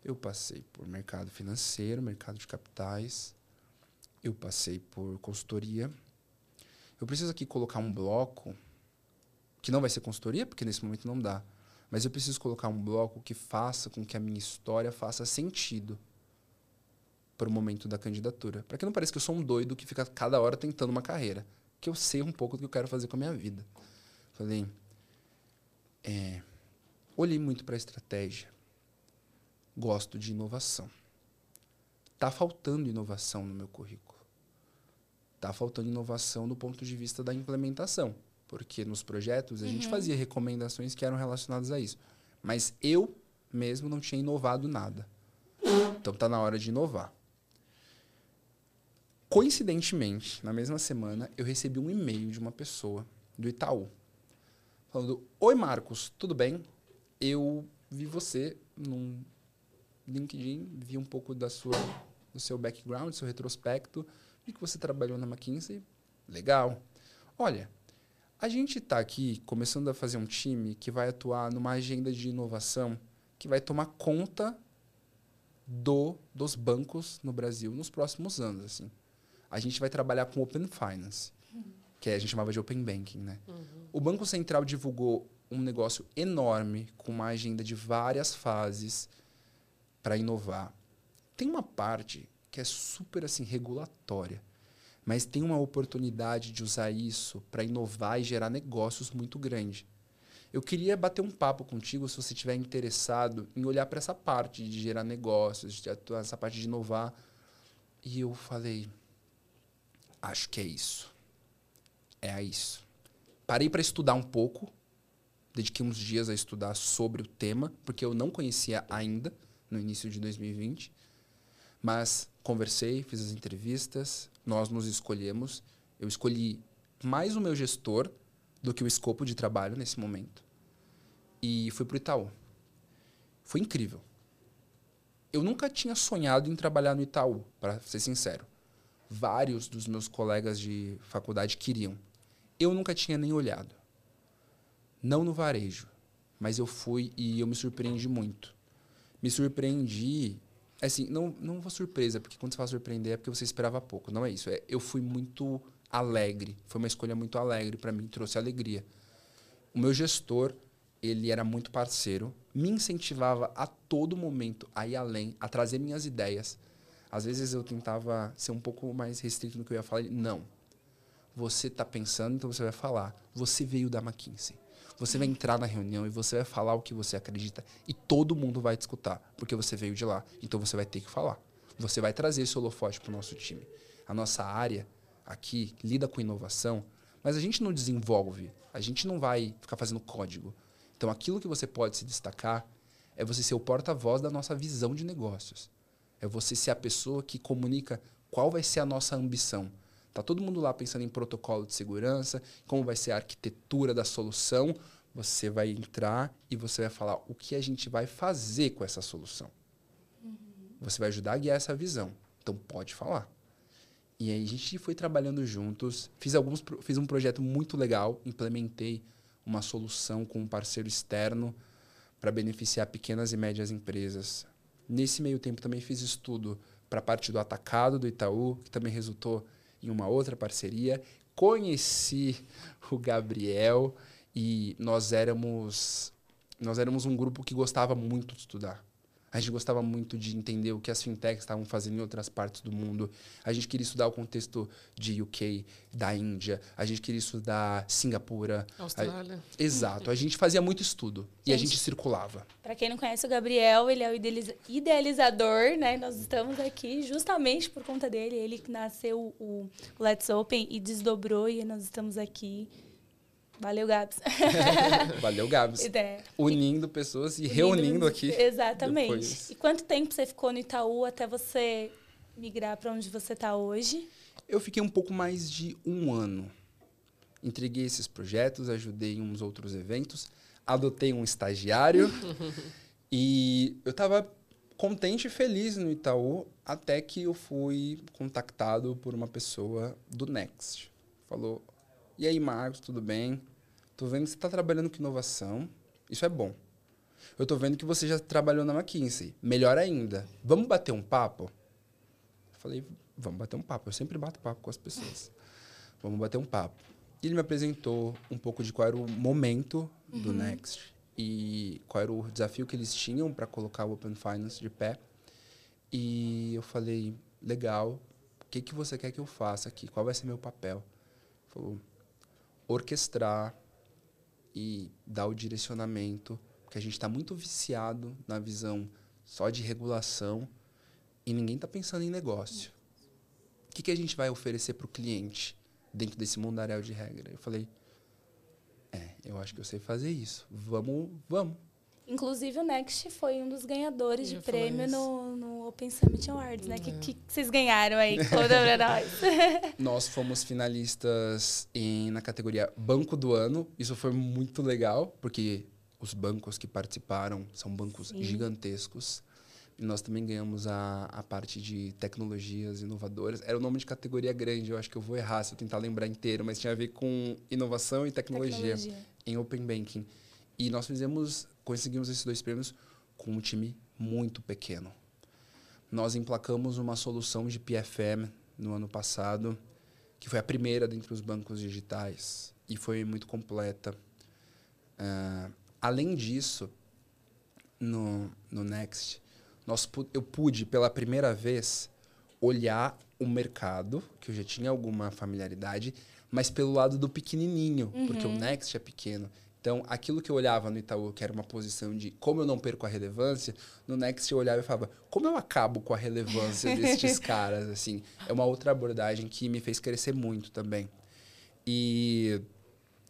Eu passei por mercado financeiro, mercado de capitais, eu passei por consultoria. Eu preciso aqui colocar um bloco, que não vai ser consultoria, porque nesse momento não dá, mas eu preciso colocar um bloco que faça com que a minha história faça sentido para o momento da candidatura. Para que não pareça que eu sou um doido que fica cada hora tentando uma carreira. Que eu sei um pouco do que eu quero fazer com a minha vida. Falei, é, olhei muito para a estratégia. Gosto de inovação. tá faltando inovação no meu currículo. Tá faltando inovação do ponto de vista da implementação, porque nos projetos a uhum. gente fazia recomendações que eram relacionadas a isso, mas eu mesmo não tinha inovado nada. Então tá na hora de inovar. Coincidentemente, na mesma semana, eu recebi um e-mail de uma pessoa do Itaú falando: Oi, Marcos, tudo bem? Eu vi você num LinkedIn, vi um pouco da sua, do seu background, do seu retrospecto, vi que você trabalhou na McKinsey. Legal. Olha, a gente está aqui começando a fazer um time que vai atuar numa agenda de inovação que vai tomar conta do, dos bancos no Brasil nos próximos anos. Assim a gente vai trabalhar com Open Finance, uhum. que a gente chamava de Open Banking. Né? Uhum. O Banco Central divulgou um negócio enorme, com uma agenda de várias fases para inovar. Tem uma parte que é super assim regulatória, mas tem uma oportunidade de usar isso para inovar e gerar negócios muito grande. Eu queria bater um papo contigo se você estiver interessado em olhar para essa parte de gerar negócios, essa parte de inovar. E eu falei, acho que é isso. É isso. Parei para estudar um pouco, dediquei uns dias a estudar sobre o tema, porque eu não conhecia ainda no início de 2020. Mas conversei, fiz as entrevistas, nós nos escolhemos. Eu escolhi mais o meu gestor do que o escopo de trabalho nesse momento. E fui para o Itaú. Foi incrível. Eu nunca tinha sonhado em trabalhar no Itaú, para ser sincero vários dos meus colegas de faculdade queriam. Eu nunca tinha nem olhado. Não no varejo, mas eu fui e eu me surpreendi muito. Me surpreendi, assim, não, não vou surpresa, porque quando você fala surpreender é porque você esperava pouco. Não é isso. É, eu fui muito alegre. Foi uma escolha muito alegre para mim, trouxe alegria. O meu gestor, ele era muito parceiro, me incentivava a todo momento a ir além, a trazer minhas ideias às vezes eu tentava ser um pouco mais restrito no que eu ia falar. Ele, não. Você está pensando, então você vai falar. Você veio da McKinsey. Você vai entrar na reunião e você vai falar o que você acredita e todo mundo vai te escutar, porque você veio de lá. Então você vai ter que falar. Você vai trazer esse holofote para o nosso time. A nossa área aqui lida com inovação, mas a gente não desenvolve, a gente não vai ficar fazendo código. Então aquilo que você pode se destacar é você ser o porta-voz da nossa visão de negócios. É você ser a pessoa que comunica qual vai ser a nossa ambição. Tá todo mundo lá pensando em protocolo de segurança, como vai ser a arquitetura da solução. Você vai entrar e você vai falar o que a gente vai fazer com essa solução. Uhum. Você vai ajudar a guiar essa visão. Então pode falar. E aí a gente foi trabalhando juntos. Fiz alguns, fiz um projeto muito legal, implementei uma solução com um parceiro externo para beneficiar pequenas e médias empresas Nesse meio tempo também fiz estudo para a parte do atacado do Itaú, que também resultou em uma outra parceria. Conheci o Gabriel e nós éramos nós éramos um grupo que gostava muito de estudar. A gente gostava muito de entender o que as fintechs estavam fazendo em outras partes do mundo. A gente queria estudar o contexto de UK, da Índia. A gente queria estudar Singapura. Austrália. A... Exato. A gente fazia muito estudo gente, e a gente circulava. Para quem não conhece o Gabriel, ele é o idealizador, né? Nós estamos aqui justamente por conta dele. Ele nasceu o Let's Open e desdobrou e nós estamos aqui Valeu, Gabs. Valeu, Gabs. É. Unindo pessoas e Unindo, reunindo aqui. Exatamente. Depois. E quanto tempo você ficou no Itaú até você migrar para onde você está hoje? Eu fiquei um pouco mais de um ano. Entreguei esses projetos, ajudei em uns outros eventos, adotei um estagiário e eu estava contente e feliz no Itaú até que eu fui contactado por uma pessoa do Next. Falou: E aí, Marcos, tudo bem? Tô vendo que você está trabalhando com inovação. Isso é bom. Eu tô vendo que você já trabalhou na McKinsey. Melhor ainda. Vamos bater um papo? Eu falei, vamos bater um papo. Eu sempre bato papo com as pessoas. Vamos bater um papo. E ele me apresentou um pouco de qual era o momento do uhum. Next e qual era o desafio que eles tinham para colocar o Open Finance de pé. E eu falei, legal, o que, que você quer que eu faça aqui? Qual vai ser meu papel? Ele falou, orquestrar e dar o direcionamento, porque a gente está muito viciado na visão só de regulação e ninguém está pensando em negócio. O que, que a gente vai oferecer para o cliente dentro desse mundaréu de regra? Eu falei, é, eu acho que eu sei fazer isso. Vamos, vamos. Inclusive, o Next foi um dos ganhadores de prêmio no, no, Open Summit Awards, né? O é. que, que, vocês ganharam aí? Conta pra nós. nós fomos finalistas em, na categoria Banco do Ano. Isso foi muito legal, porque os bancos que participaram são bancos Sim. gigantescos. E nós também ganhamos a, a parte de tecnologias inovadoras. Era o nome de categoria grande, eu acho que eu vou errar se eu tentar lembrar inteiro, mas tinha a ver com inovação e tecnologia, tecnologia. em Open Banking. E nós fizemos, conseguimos esses dois prêmios com um time muito pequeno. Nós emplacamos uma solução de PFM no ano passado, que foi a primeira dentre os bancos digitais e foi muito completa. Uh, além disso, no, no Next, nós, eu pude, pela primeira vez, olhar o mercado, que eu já tinha alguma familiaridade, mas pelo lado do pequenininho, uhum. porque o Next é pequeno. Então, aquilo que eu olhava no Itaú, que era uma posição de como eu não perco a relevância, no Next eu olhava e falava, como eu acabo com a relevância destes caras, assim. É uma outra abordagem que me fez crescer muito também. E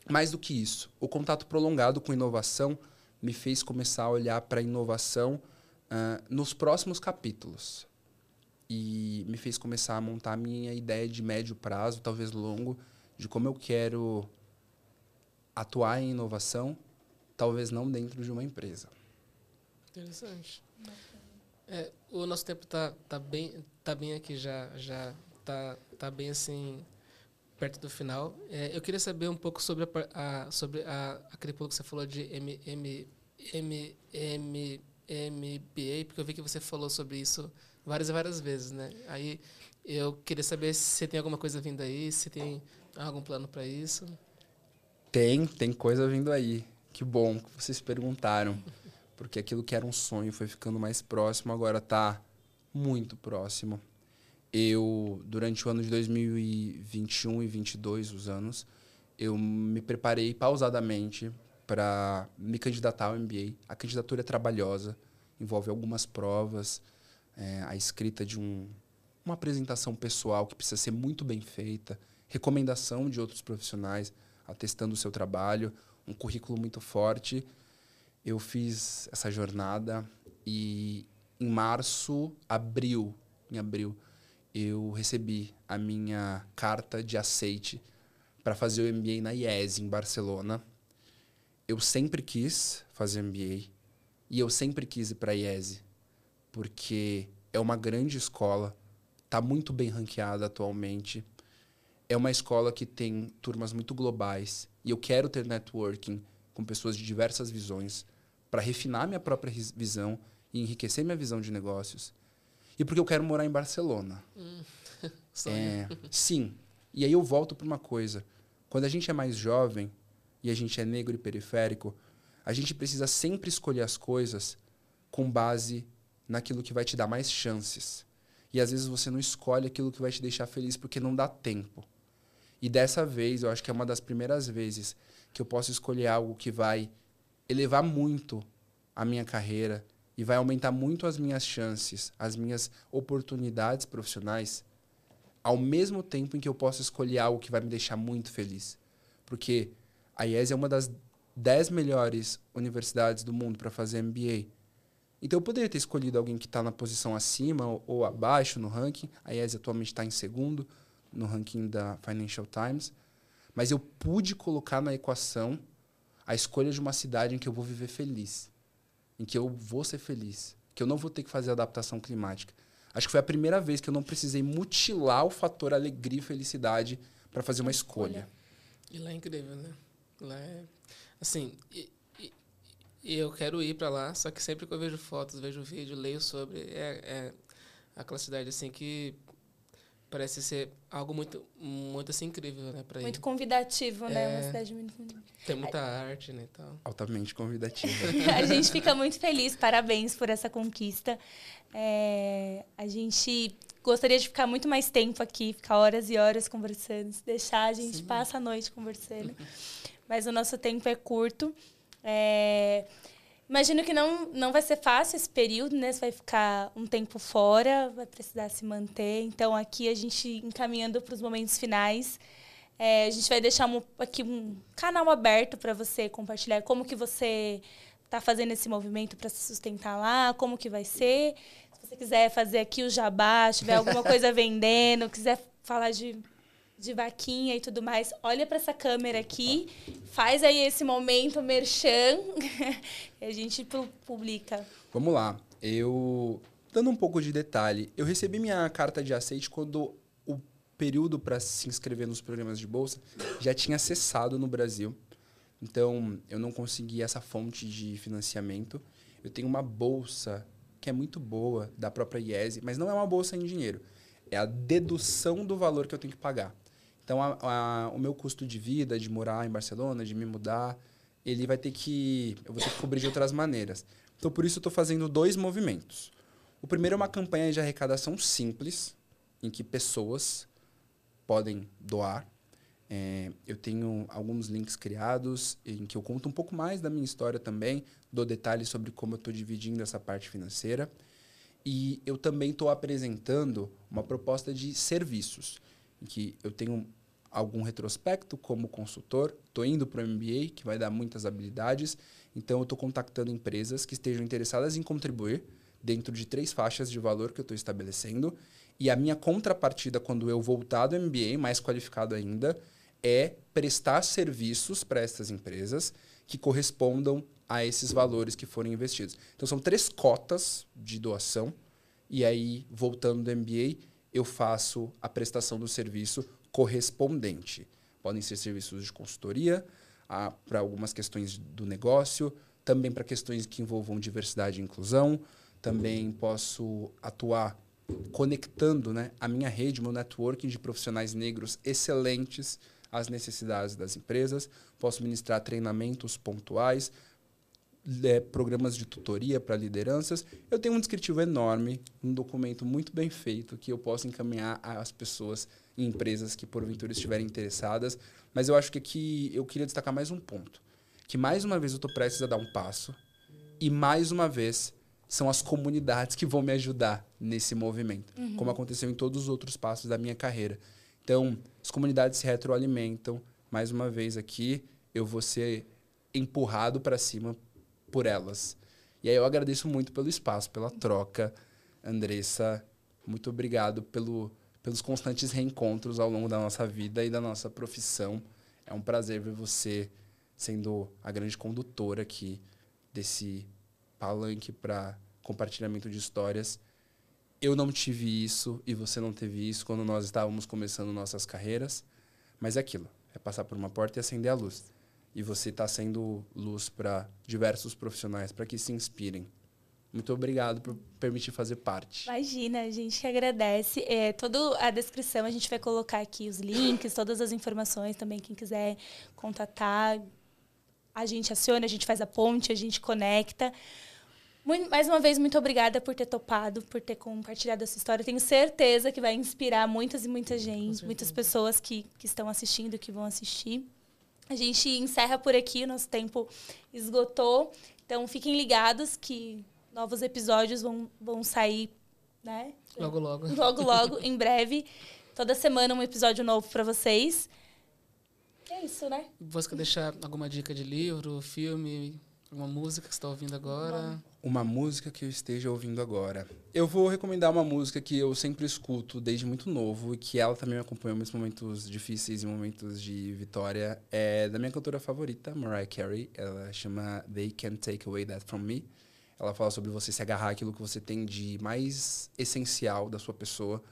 mais do que isso, o contato prolongado com inovação me fez começar a olhar para a inovação uh, nos próximos capítulos. E me fez começar a montar a minha ideia de médio prazo, talvez longo, de como eu quero atuar em inovação, talvez não dentro de uma empresa. Interessante. É, o nosso tempo está tá bem, tá bem aqui já, já tá, tá bem assim perto do final. É, eu queria saber um pouco sobre a, a sobre a, aquele pouco que você falou de M, M, M, M, MBA, porque eu vi que você falou sobre isso várias e várias vezes, né? Aí eu queria saber se tem alguma coisa vindo aí, se tem algum plano para isso. Tem, tem coisa vindo aí. Que bom que vocês perguntaram. Porque aquilo que era um sonho foi ficando mais próximo, agora está muito próximo. Eu, durante o ano de 2021 e 2022, os anos, eu me preparei pausadamente para me candidatar ao MBA. A candidatura é trabalhosa, envolve algumas provas, é, a escrita de um, uma apresentação pessoal que precisa ser muito bem feita, recomendação de outros profissionais atestando o seu trabalho, um currículo muito forte. Eu fiz essa jornada e em março, abril, em abril, eu recebi a minha carta de aceite para fazer o MBA na IES em Barcelona eu sempre quis fazer MBA e eu sempre quis ir para a IESE, porque é uma grande escola, está muito bem ranqueada atualmente. É uma escola que tem turmas muito globais e eu quero ter networking com pessoas de diversas visões para refinar minha própria visão e enriquecer minha visão de negócios. E porque eu quero morar em Barcelona. Hum, é, sim. E aí eu volto para uma coisa. Quando a gente é mais jovem, e a gente é negro e periférico, a gente precisa sempre escolher as coisas com base naquilo que vai te dar mais chances. E às vezes você não escolhe aquilo que vai te deixar feliz porque não dá tempo. E dessa vez, eu acho que é uma das primeiras vezes que eu posso escolher algo que vai elevar muito a minha carreira e vai aumentar muito as minhas chances, as minhas oportunidades profissionais, ao mesmo tempo em que eu posso escolher algo que vai me deixar muito feliz. Porque a IES é uma das 10 melhores universidades do mundo para fazer MBA. Então eu poderia ter escolhido alguém que está na posição acima ou, ou, abaixo no ranking. A IES atualmente está em segundo no ranking da Financial Times. Mas eu pude colocar na equação a escolha de uma cidade em que eu vou viver feliz, em que eu vou ser feliz, que eu não vou ter que fazer adaptação climática. Acho que foi a primeira vez que eu não precisei mutilar o fator alegria e felicidade para fazer uma escolha. E lá é incrível, né? Lá é, assim, e, e, eu quero ir para lá, só que sempre que eu vejo fotos, vejo vídeo, leio sobre, é, é aquela cidade assim que parece ser algo muito muito assim incrível, né, para Muito ir. convidativo, é, né, uma cidade muito Tem muita arte, né, tal. Altamente convidativa. a gente fica muito feliz, parabéns por essa conquista. É, a gente gostaria de ficar muito mais tempo aqui, ficar horas e horas conversando. Se deixar, a gente Sim. passa a noite conversando. mas o nosso tempo é curto. É, Imagino que não, não vai ser fácil esse período, né? Você vai ficar um tempo fora, vai precisar se manter. Então, aqui a gente encaminhando para os momentos finais. É, a gente vai deixar um, aqui um canal aberto para você compartilhar como que você está fazendo esse movimento para se sustentar lá, como que vai ser. Se você quiser fazer aqui o jabá, tiver alguma coisa vendendo, quiser falar de de vaquinha e tudo mais, olha para essa câmera aqui, faz aí esse momento merchan e a gente publica. Vamos lá. Eu dando um pouco de detalhe, eu recebi minha carta de aceite quando o período para se inscrever nos programas de bolsa já tinha cessado no Brasil. Então, eu não consegui essa fonte de financiamento. Eu tenho uma bolsa que é muito boa da própria IESE, mas não é uma bolsa em dinheiro. É a dedução do valor que eu tenho que pagar. Então, a, a, o meu custo de vida, de morar em Barcelona, de me mudar, ele vai ter que. Eu vou ter que cobrir de outras maneiras. Então, por isso, eu estou fazendo dois movimentos. O primeiro é uma campanha de arrecadação simples, em que pessoas podem doar. É, eu tenho alguns links criados em que eu conto um pouco mais da minha história também, dou detalhes sobre como eu estou dividindo essa parte financeira. E eu também estou apresentando uma proposta de serviços, em que eu tenho algum retrospecto como consultor, estou indo para o MBA, que vai dar muitas habilidades, então eu estou contactando empresas que estejam interessadas em contribuir dentro de três faixas de valor que eu estou estabelecendo. E a minha contrapartida, quando eu voltar do MBA, mais qualificado ainda, é prestar serviços para essas empresas que correspondam a esses valores que foram investidos. Então, são três cotas de doação. E aí, voltando do MBA, eu faço a prestação do serviço correspondente. Podem ser serviços de consultoria, para algumas questões do negócio, também para questões que envolvam diversidade e inclusão. Também posso atuar conectando né, a minha rede, meu networking de profissionais negros excelentes às necessidades das empresas. Posso ministrar treinamentos pontuais, é, programas de tutoria para lideranças. Eu tenho um descritivo enorme, um documento muito bem feito que eu posso encaminhar às pessoas e empresas que porventura estiverem interessadas. Mas eu acho que aqui eu queria destacar mais um ponto. Que mais uma vez eu estou prestes a dar um passo e mais uma vez são as comunidades que vão me ajudar nesse movimento, uhum. como aconteceu em todos os outros passos da minha carreira. Então, as comunidades se retroalimentam. Mais uma vez aqui, eu vou ser empurrado para cima por elas. E aí eu agradeço muito pelo espaço, pela troca. Andressa, muito obrigado pelo pelos constantes reencontros ao longo da nossa vida e da nossa profissão. É um prazer ver você sendo a grande condutora aqui desse palanque para compartilhamento de histórias. Eu não tive isso e você não teve isso quando nós estávamos começando nossas carreiras, mas é aquilo, é passar por uma porta e acender a luz. E você está sendo luz para diversos profissionais, para que se inspirem. Muito obrigado por permitir fazer parte. Imagina, a gente que agradece. É, toda a descrição a gente vai colocar aqui os links, todas as informações também, quem quiser contatar. A gente aciona, a gente faz a ponte, a gente conecta. Muito, mais uma vez, muito obrigada por ter topado, por ter compartilhado essa história. Tenho certeza que vai inspirar muitas e muita gente, muitas pessoas que, que estão assistindo, que vão assistir. A gente encerra por aqui, nosso tempo esgotou. Então, fiquem ligados que novos episódios vão, vão sair, né? Logo, logo. Logo, logo, em breve. Toda semana um episódio novo para vocês. É isso, né? Você quer deixar alguma dica de livro, filme, alguma música que você está ouvindo agora? Uma música que eu esteja ouvindo agora. Eu vou recomendar uma música que eu sempre escuto desde muito novo e que ela também me acompanhou em momentos difíceis e momentos de vitória. É da minha cantora favorita, Mariah Carey. Ela chama They Can't Take Away That From Me. Ela fala sobre você se agarrar aquilo que você tem de mais essencial da sua pessoa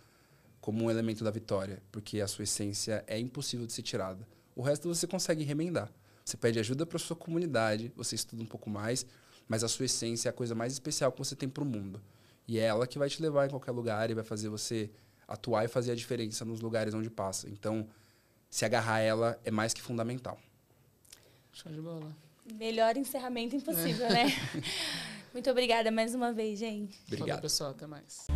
como um elemento da vitória, porque a sua essência é impossível de ser tirada. O resto você consegue remendar. Você pede ajuda para sua comunidade, você estuda um pouco mais, mas a sua essência é a coisa mais especial que você tem para o mundo. E é ela que vai te levar em qualquer lugar e vai fazer você atuar e fazer a diferença nos lugares onde passa. Então, se agarrar a ela é mais que fundamental. Show de bola. Melhor encerramento impossível, é. né? Muito obrigada mais uma vez, gente. Obrigado. Falou, pessoal. Até mais.